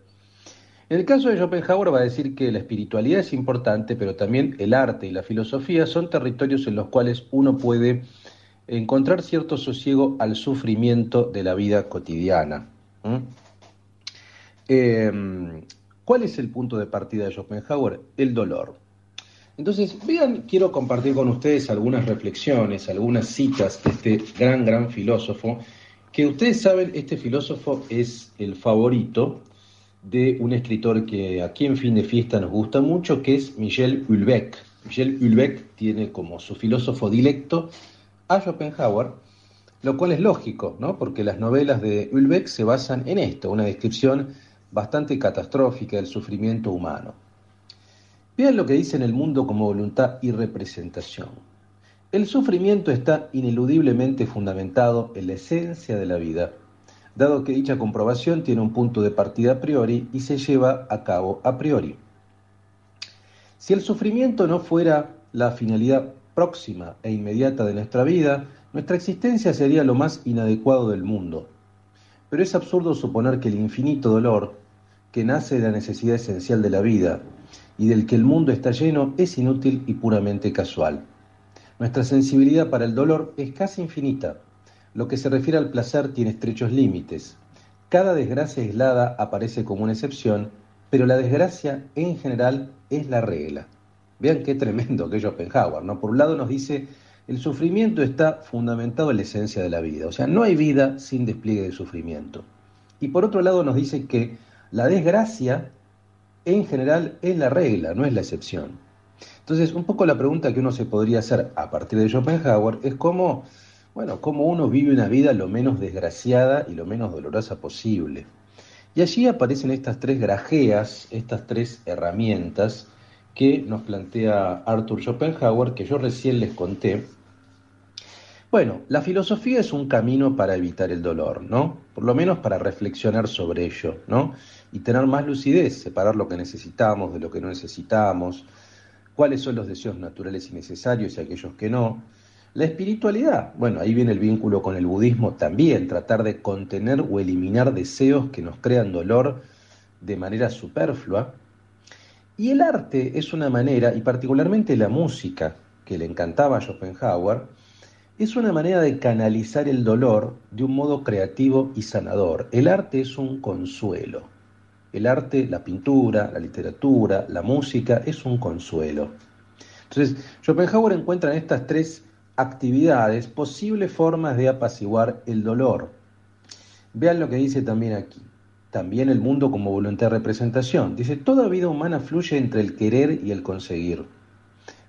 S2: En el caso de Schopenhauer va a decir que la espiritualidad es importante, pero también el arte y la filosofía son territorios en los cuales uno puede encontrar cierto sosiego al sufrimiento de la vida cotidiana. ¿Mm? Eh, ¿Cuál es el punto de partida de Schopenhauer? El dolor. Entonces, vean, quiero compartir con ustedes algunas reflexiones, algunas citas de este gran, gran filósofo, que ustedes saben, este filósofo es el favorito de un escritor que aquí en fin de fiesta nos gusta mucho, que es Michel Houellebecq. Michel Houellebecq tiene como su filósofo directo a Schopenhauer, lo cual es lógico, ¿no? porque las novelas de Houellebecq se basan en esto, una descripción bastante catastrófica del sufrimiento humano. Vean lo que dice en el mundo como voluntad y representación. El sufrimiento está ineludiblemente fundamentado en la esencia de la vida dado que dicha comprobación tiene un punto de partida a priori y se lleva a cabo a priori. Si el sufrimiento no fuera la finalidad próxima e inmediata de nuestra vida, nuestra existencia sería lo más inadecuado del mundo. Pero es absurdo suponer que el infinito dolor, que nace de la necesidad esencial de la vida y del que el mundo está lleno, es inútil y puramente casual. Nuestra sensibilidad para el dolor es casi infinita, lo que se refiere al placer tiene estrechos límites. Cada desgracia aislada aparece como una excepción, pero la desgracia en general es la regla. Vean qué tremendo que es Schopenhauer, ¿no? Por un lado nos dice, el sufrimiento está fundamentado en la esencia de la vida, o sea, no hay vida sin despliegue de sufrimiento. Y por otro lado nos dice que la desgracia en general es la regla, no es la excepción. Entonces, un poco la pregunta que uno se podría hacer a partir de Schopenhauer es cómo bueno, cómo uno vive una vida lo menos desgraciada y lo menos dolorosa posible. Y allí aparecen estas tres grajeas, estas tres herramientas que nos plantea Arthur Schopenhauer, que yo recién les conté, Bueno, la filosofía es un camino para evitar el dolor, ¿no? Por lo menos para reflexionar sobre ello, ¿no? Y tener más lucidez, separar lo que necesitamos de lo que no necesitamos, cuáles son los deseos naturales y necesarios y aquellos que no. La espiritualidad, bueno, ahí viene el vínculo con el budismo también, tratar de contener o eliminar deseos que nos crean dolor de manera superflua. Y el arte es una manera, y particularmente la música, que le encantaba a Schopenhauer, es una manera de canalizar el dolor de un modo creativo y sanador. El arte es un consuelo. El arte, la pintura, la literatura, la música, es un consuelo. Entonces, Schopenhauer encuentra en estas tres actividades posibles formas de apaciguar el dolor. Vean lo que dice también aquí. También el mundo como voluntad de representación. Dice, toda vida humana fluye entre el querer y el conseguir.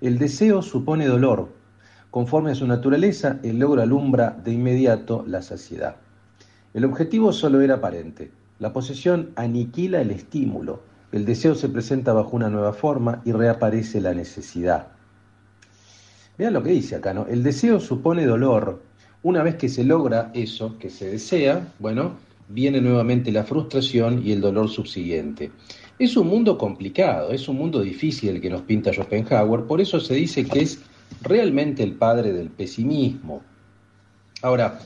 S2: El deseo supone dolor. Conforme a su naturaleza, el logro alumbra de inmediato la saciedad. El objetivo solo era aparente. La posesión aniquila el estímulo. El deseo se presenta bajo una nueva forma y reaparece la necesidad. Vean lo que dice acá, ¿no? El deseo supone dolor. Una vez que se logra eso que se desea, bueno, viene nuevamente la frustración y el dolor subsiguiente. Es un mundo complicado, es un mundo difícil el que nos pinta Schopenhauer, por eso se dice que es realmente el padre del pesimismo. Ahora,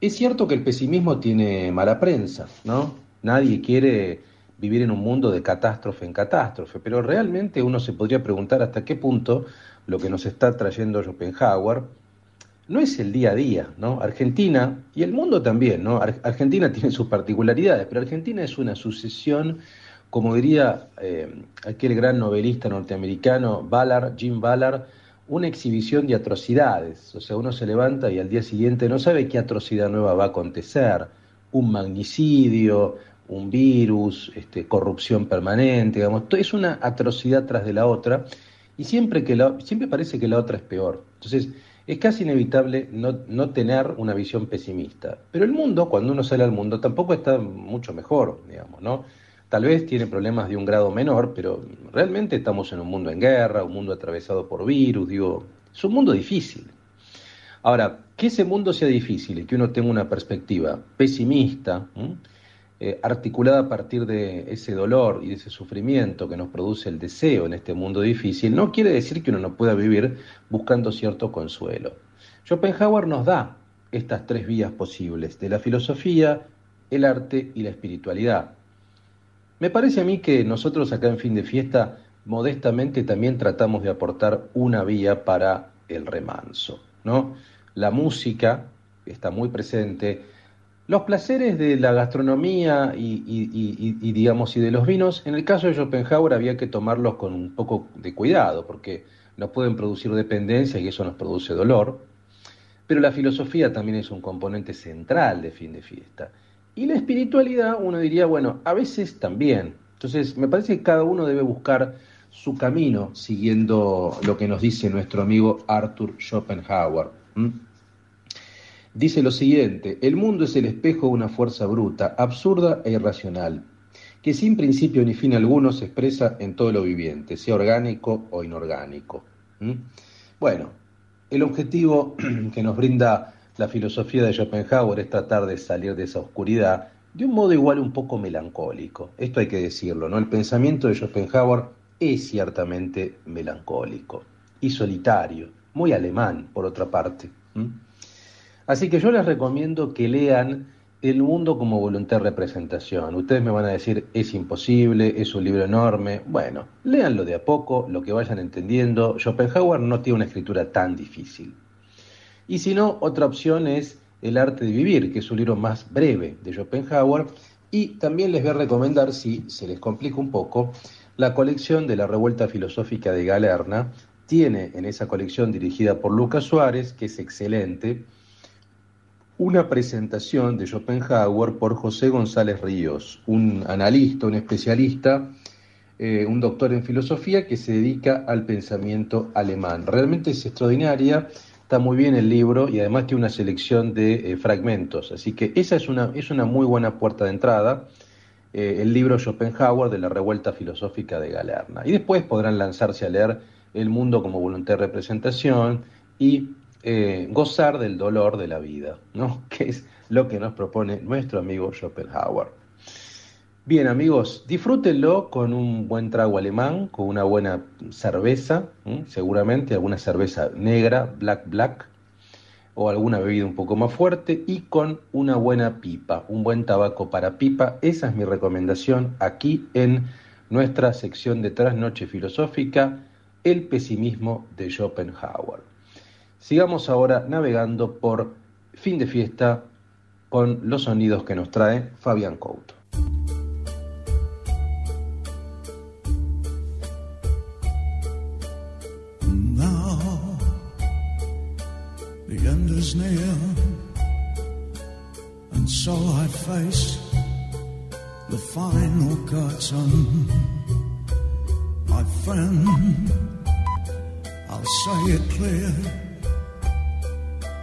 S2: es cierto que el pesimismo tiene mala prensa, ¿no? Nadie quiere vivir en un mundo de catástrofe en catástrofe, pero realmente uno se podría preguntar hasta qué punto lo que nos está trayendo Schopenhauer no es el día a día, ¿no? Argentina y el mundo también, ¿no? Argentina (laughs) tiene sus particularidades, pero Argentina es una sucesión, como diría eh, aquel gran novelista norteamericano Ballard, Jim Ballard, una exhibición de atrocidades. O sea, uno se levanta y al día siguiente no sabe qué atrocidad nueva va a acontecer. Un magnicidio, un virus, este, corrupción permanente, digamos, es una atrocidad tras de la otra y siempre, que la, siempre parece que la otra es peor. Entonces, es casi inevitable no, no, tener una visión pesimista. Pero el mundo, cuando uno sale al mundo, tampoco está mucho mejor, digamos, ¿no? Tal vez tiene problemas de un grado menor, pero realmente estamos en un mundo en guerra, un mundo atravesado por virus, digo, es un mundo difícil. Ahora, que ese mundo sea difícil y que uno tenga una perspectiva pesimista, eh, articulada a partir de ese dolor y de ese sufrimiento que nos produce el deseo en este mundo difícil, no quiere decir que uno no pueda vivir buscando cierto consuelo. Schopenhauer nos da estas tres vías posibles, de la filosofía, el arte y la espiritualidad. Me parece a mí que nosotros acá en fin de fiesta, modestamente también tratamos de aportar una vía para el remanso, ¿no? La música está muy presente, los placeres de la gastronomía y, digamos, y de los vinos, en el caso de Schopenhauer había que tomarlos con un poco de cuidado, porque nos pueden producir dependencia y eso nos produce dolor. Pero la filosofía también es un componente central de fin de fiesta. Y la espiritualidad, uno diría, bueno, a veces también. Entonces, me parece que cada uno debe buscar su camino siguiendo lo que nos dice nuestro amigo Arthur Schopenhauer. Dice lo siguiente, el mundo es el espejo de una fuerza bruta, absurda e irracional, que sin principio ni fin alguno se expresa en todo lo viviente, sea orgánico o inorgánico. Bueno, el objetivo (clears throat) que nos brinda la filosofía de Schopenhauer es tratar de salir de esa oscuridad de un modo igual un poco melancólico. Esto hay que decirlo, ¿no? El pensamiento de Schopenhauer es ciertamente melancólico y solitario, muy alemán, por otra parte. Así que yo les recomiendo que lean El mundo como voluntad de representación. Ustedes me van a decir, es imposible, es un libro enorme. Bueno, léanlo de a poco, lo que vayan entendiendo. Schopenhauer no tiene una escritura tan difícil. Y si no, otra opción es El arte de vivir, que es un libro más breve de Schopenhauer. Y también les voy a recomendar, si se les complica un poco, la colección de la Revuelta Filosófica de Galerna. Tiene en esa colección dirigida por Lucas Suárez, que es excelente, una presentación de Schopenhauer por José González Ríos, un analista, un especialista, eh, un doctor en filosofía que se dedica al pensamiento alemán. Realmente es extraordinaria, está muy bien el libro y además tiene una selección de eh, fragmentos, así que esa es una, es una muy buena puerta de entrada. Eh, el libro Schopenhauer de la revuelta filosófica de Galerna. Y después podrán lanzarse a leer El mundo como voluntad de representación y eh, gozar del dolor de la vida, ¿no? (laughs) Que es lo que nos propone nuestro amigo Schopenhauer. Bien amigos, disfrútenlo con un buen trago alemán, con una buena cerveza, seguramente alguna cerveza negra, black black, o alguna bebida un poco más fuerte y con una buena pipa, un buen tabaco para pipa. Esa es mi recomendación aquí en nuestra sección de Trasnoche Filosófica, el pesimismo de Schopenhauer. Sigamos ahora navegando por fin de fiesta con los sonidos que nos trae Fabián Couto.
S11: So I face the final.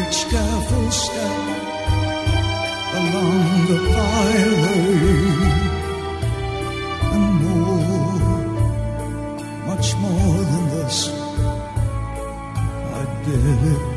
S11: each careful step along the byway and more, much more than this. I did it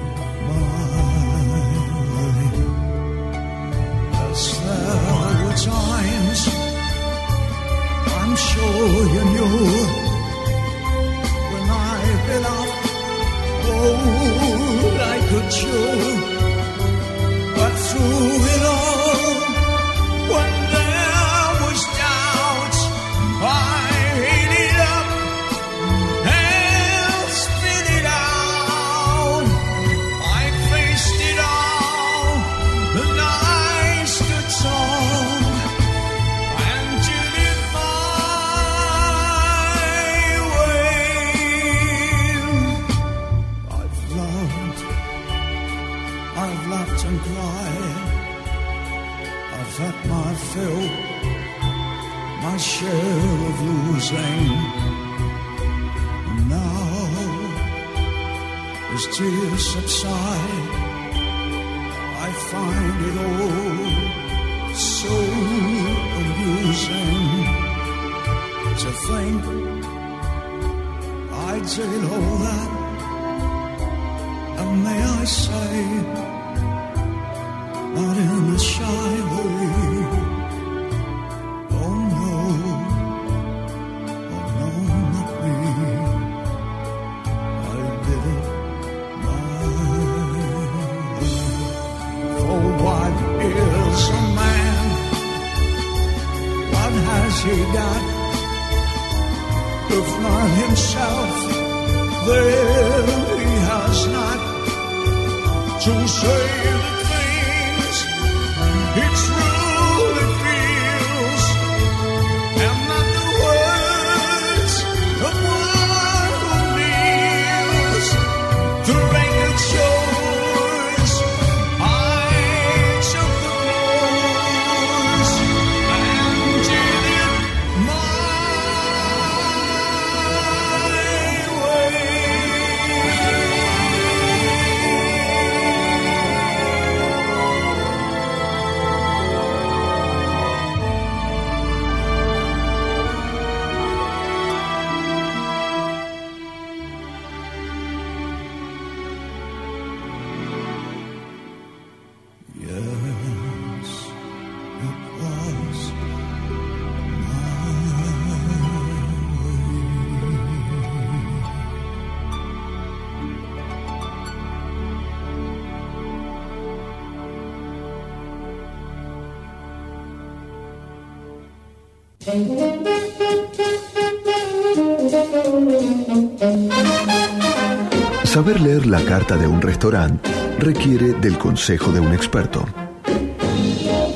S1: carta de un restaurante requiere del consejo de un experto.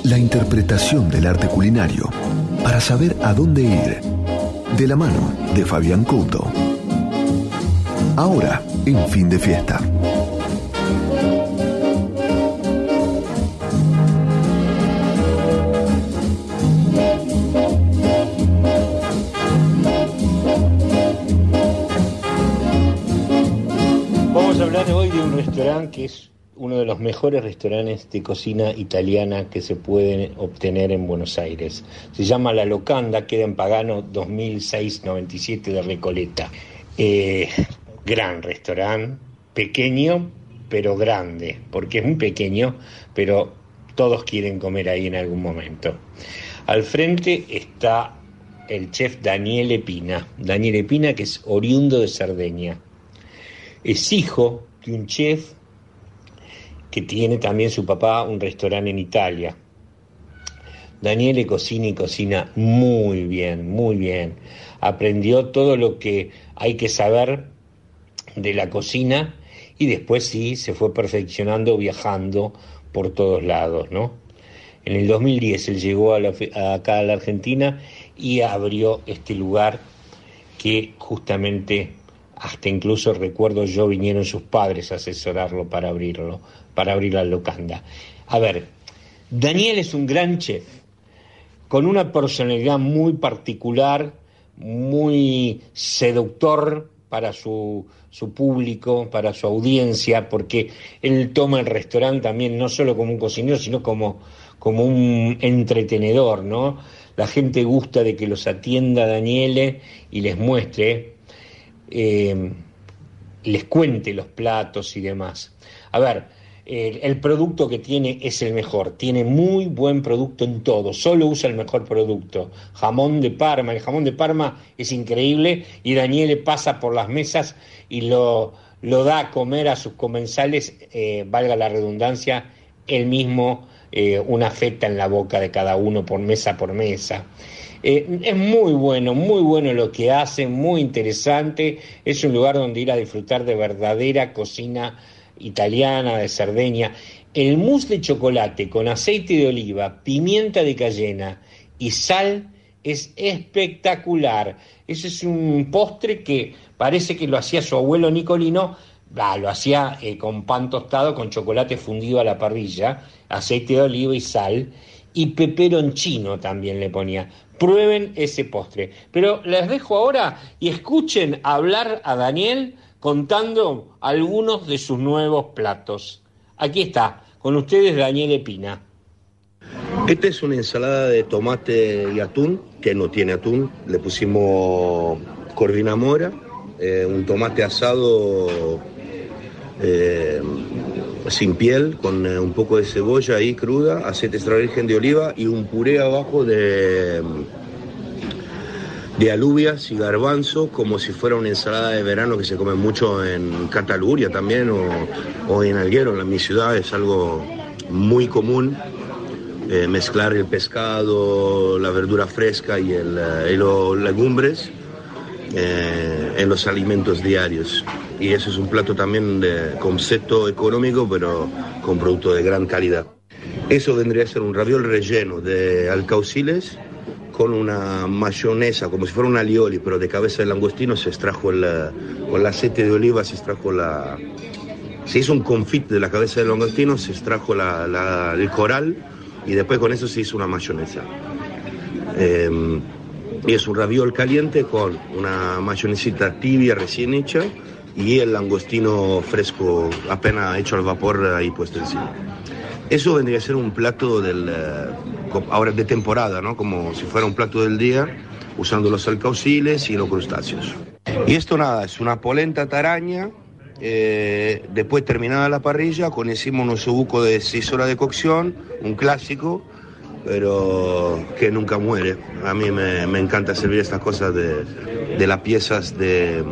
S1: La interpretación del arte culinario para saber a dónde ir. De la mano de Fabián Couto. Ahora, en fin de fiesta.
S3: Mejores restaurantes de cocina italiana que se pueden obtener en Buenos Aires. Se llama La Locanda, queda en Pagano 2697 de Recoleta. Eh, gran restaurante, pequeño pero grande, porque es muy pequeño, pero todos quieren comer ahí en algún momento. Al frente está el chef Daniele Pina, Daniele Pina que es oriundo de Cerdeña. Es hijo de un chef que tiene también su papá un restaurante en Italia. Daniele cocina y cocina muy bien, muy bien. Aprendió todo lo que hay que saber de la cocina y después sí se fue perfeccionando viajando por todos lados, ¿no? En el 2010 él llegó a la- acá a la Argentina y abrió este lugar que justamente hasta incluso recuerdo yo vinieron sus padres a asesorarlo para abrirlo, para abrir la locanda. A ver, Daniel es un gran chef, con una personalidad muy particular, muy seductor para su, su público, para su audiencia, porque él toma el restaurante también no solo como un cocinero, sino como, como un entretenedor, ¿no? La gente gusta de que los atienda Daniele y les muestre, eh, les cuente los platos y demás. A ver, el, producto que tiene es el mejor, tiene muy buen producto en todo, solo usa el mejor producto. Jamón de Parma, el jamón de Parma es increíble y Daniele pasa por las mesas y lo, lo da a comer a sus comensales, eh, valga la redundancia, él mismo eh, una feta en la boca de cada uno por mesa por mesa. Eh, es muy bueno, muy bueno lo que hace, muy interesante. Es un lugar donde ir a disfrutar de verdadera cocina italiana, de Cerdeña. El mousse de chocolate con aceite de oliva, pimienta de cayena y sal es espectacular. Ese es un postre que parece que lo hacía su abuelo Nicolino, lo hacía eh, con pan tostado, con chocolate fundido a la parrilla, aceite de oliva y sal, y peperoncino también le ponía. Prueben ese postre. Pero les dejo ahora y escuchen hablar a Daniel contando algunos de sus nuevos platos. Aquí está, con ustedes Daniel Epina.
S12: Esta es una ensalada de tomate y atún, que no tiene atún. Le pusimos corvina mora, eh, un tomate asado eh, sin piel, con eh, un poco de cebolla ahí cruda, aceite extra virgen de oliva y un puré abajo de, de alubias y garbanzo, como si fuera una ensalada de verano que se come mucho en Cataluña también o, o en Alguero, en mi ciudad es algo muy común eh, mezclar el pescado, la verdura fresca y, eh, los legumbres eh, en los alimentos diarios. Y eso es un plato también de concepto económico, pero con producto de gran calidad. Eso vendría a ser un raviol relleno de alcauciles con una mayonesa, como si fuera un alioli, pero de cabeza de langostino se extrajo el, con el aceite de oliva, se extrajo la... Se hizo un confit de la cabeza de langostino, se extrajo la- el coral y después con eso se hizo una mayonesa. Eh, y es un raviol caliente con una mayonesita tibia recién hecha y el langostino fresco apenas hecho al vapor ahí puesto encima. Eso vendría a ser un plato del, eh, ahora de temporada, ¿no? Como si fuera un plato del día, usando los alcauciles y los crustáceos. Y esto nada, es una polenta taraña, eh, después terminada la parrilla, con encima un osobuco de 6 horas de cocción, un clásico, pero que nunca muere. A mí me, encanta servir estas cosas de las piezas de,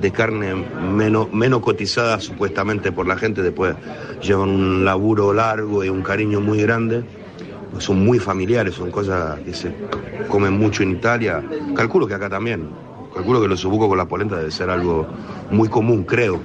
S12: de carne menos, menos cotizada supuestamente por la gente, después llevan un laburo largo y un cariño muy grande
S13: son muy familiares, son cosas que se comen mucho en Italia. Calculo que acá también. Calculo que los subucos con la polenta debe ser algo muy común, creo.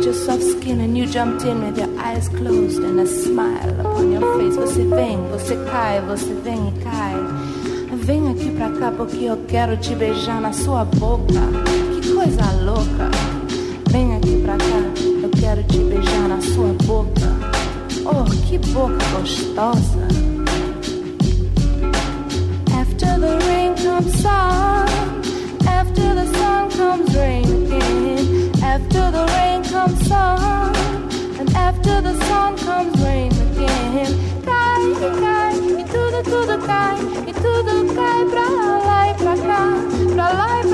S14: Touched your soft skin and you jumped in with your eyes closed and a smile upon your face. Você vem, você cai, você vem e cai. Vem aqui pra cá porque eu quero te beijar na sua boca. Que coisa louca. Vem aqui pra cá, eu quero te beijar na sua boca. Oh, que boca gostosa. After the rain comes sun. After the sun comes rain again. After the rain comes sun. And after the sun comes rain again. Cai, cai, e tudo, tudo cai. E tudo cai pra lá e pra cá. Pra lá e pra cá.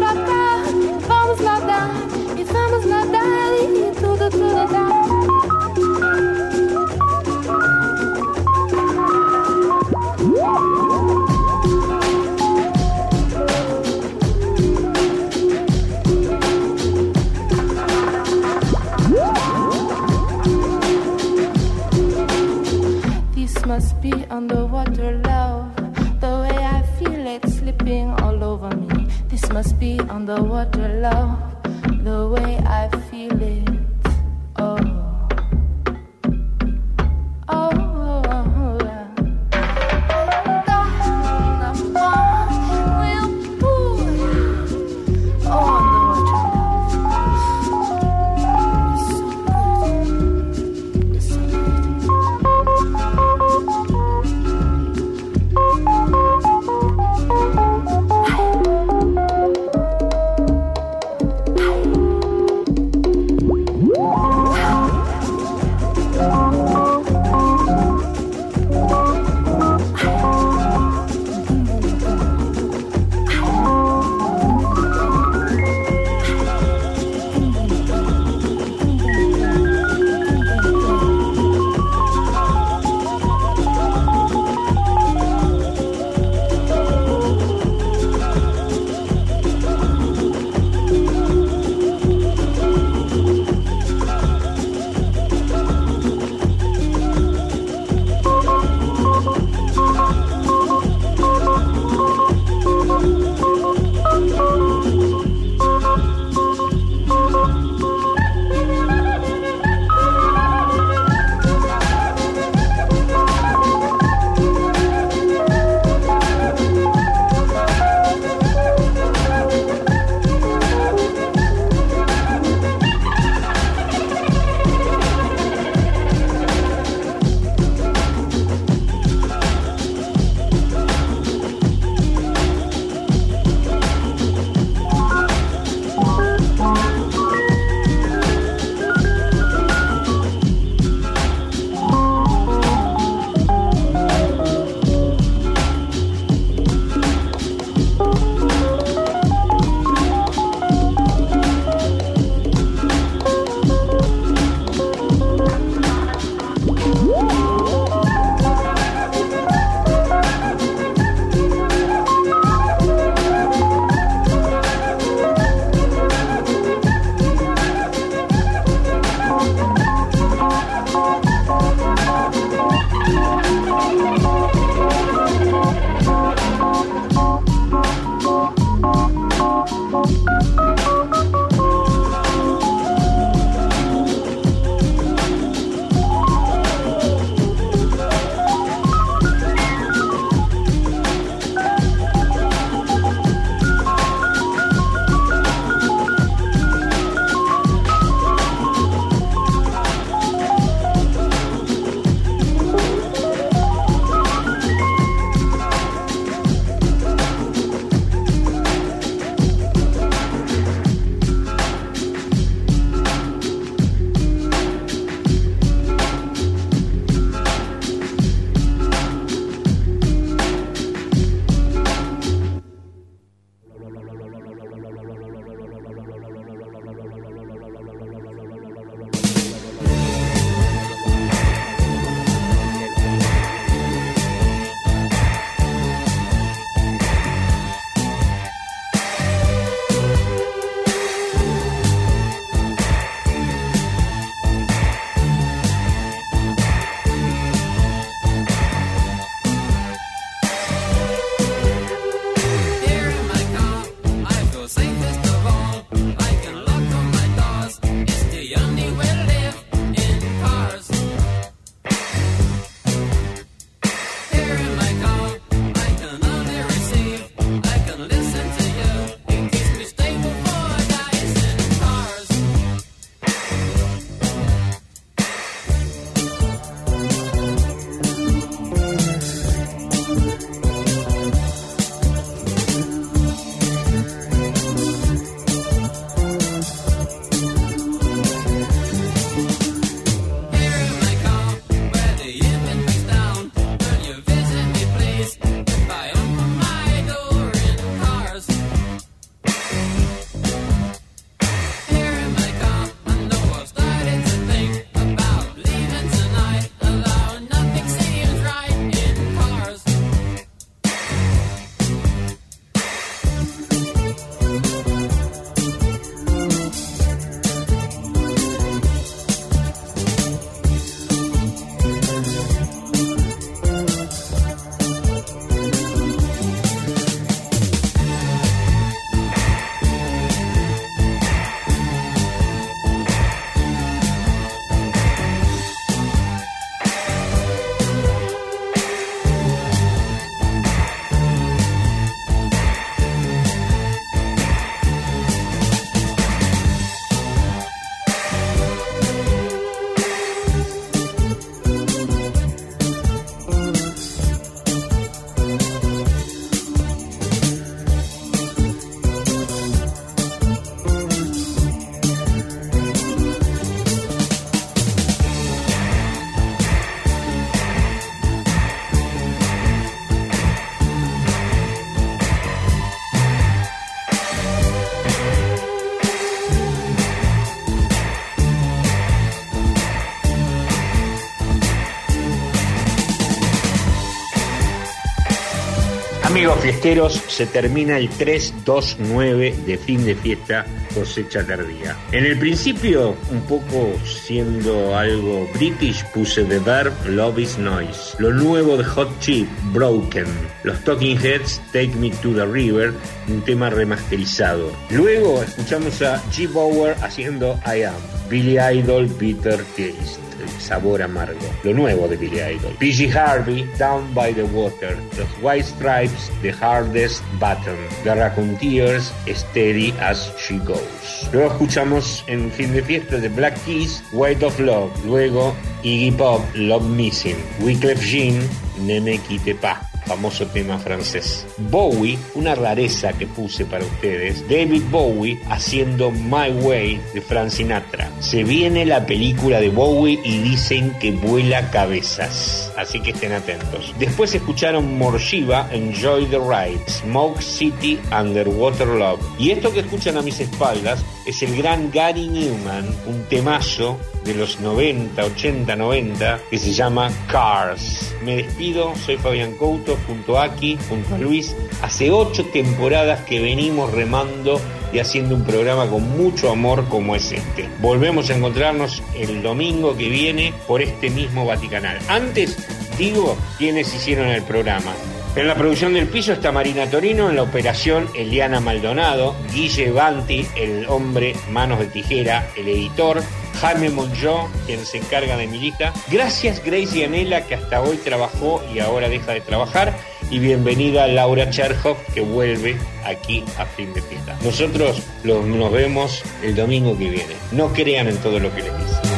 S3: Fiesteros, se termina el 3-2-9 de fin de fiesta cosecha tardía. En el principio, un poco siendo algo british, puse The Verb Love is Noise. Lo nuevo de Hot Chip, Broken. Los Talking Heads, Take Me to the River, un tema remasterizado. Luego escuchamos a G. Bauer haciendo I Am. Billy Idol, Bitter Taste. Sabor amargo. Lo nuevo de Billy Idol. PG Harvey, Down by the Water. Los White Stripes, The Hardest Button. The Raccoonteers, Steady as She Goes. Luego escuchamos en fin de fiesta de Black Keys, Weight of Love. Luego Iggy Pop, Love Missing. Wyclef Jean, Ne me quitte pas famoso tema francés. Bowie, una rareza que puse para ustedes, David Bowie haciendo My Way de Frank Sinatra. Se viene la película de Bowie y dicen que vuela cabezas, así que estén atentos. Después escucharon Morshiva, Enjoy the Ride, Smoke City, Underwater Love. Y esto que escuchan a mis espaldas es el gran Gary Newman, un temazo de los 90, 80, 90, que se llama Cars. Me despido, soy Fabián Couto, junto a Aki, junto a Luis. Hace ocho temporadas que venimos remando y haciendo un programa con mucho amor como es este. Volvemos a encontrarnos el domingo que viene por este mismo Vaticanal. Antes, digo quiénes hicieron el programa. En la producción del piso está Marina Torino, en la operación Eliana Maldonado, Guille Banti, el hombre manos de tijera, el editor, Jaime Monjó, quien se encarga de mi lista. Gracias Grace Anela, que hasta hoy trabajó y ahora deja de trabajar. Y bienvenida Laura Cherhoff, que vuelve aquí a fin de fiesta. Nosotros los- nos vemos el domingo que viene. No crean en todo lo que les dicen.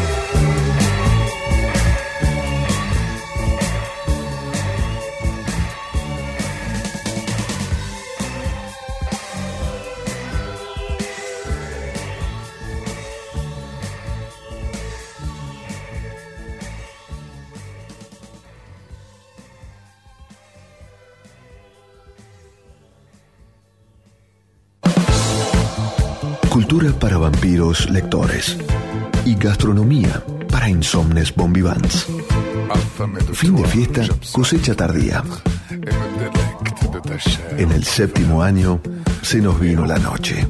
S1: Vampiros lectores. Y gastronomía para insomnes bombivans. Fin de fiesta, cosecha tardía. En el séptimo año se nos vino la noche.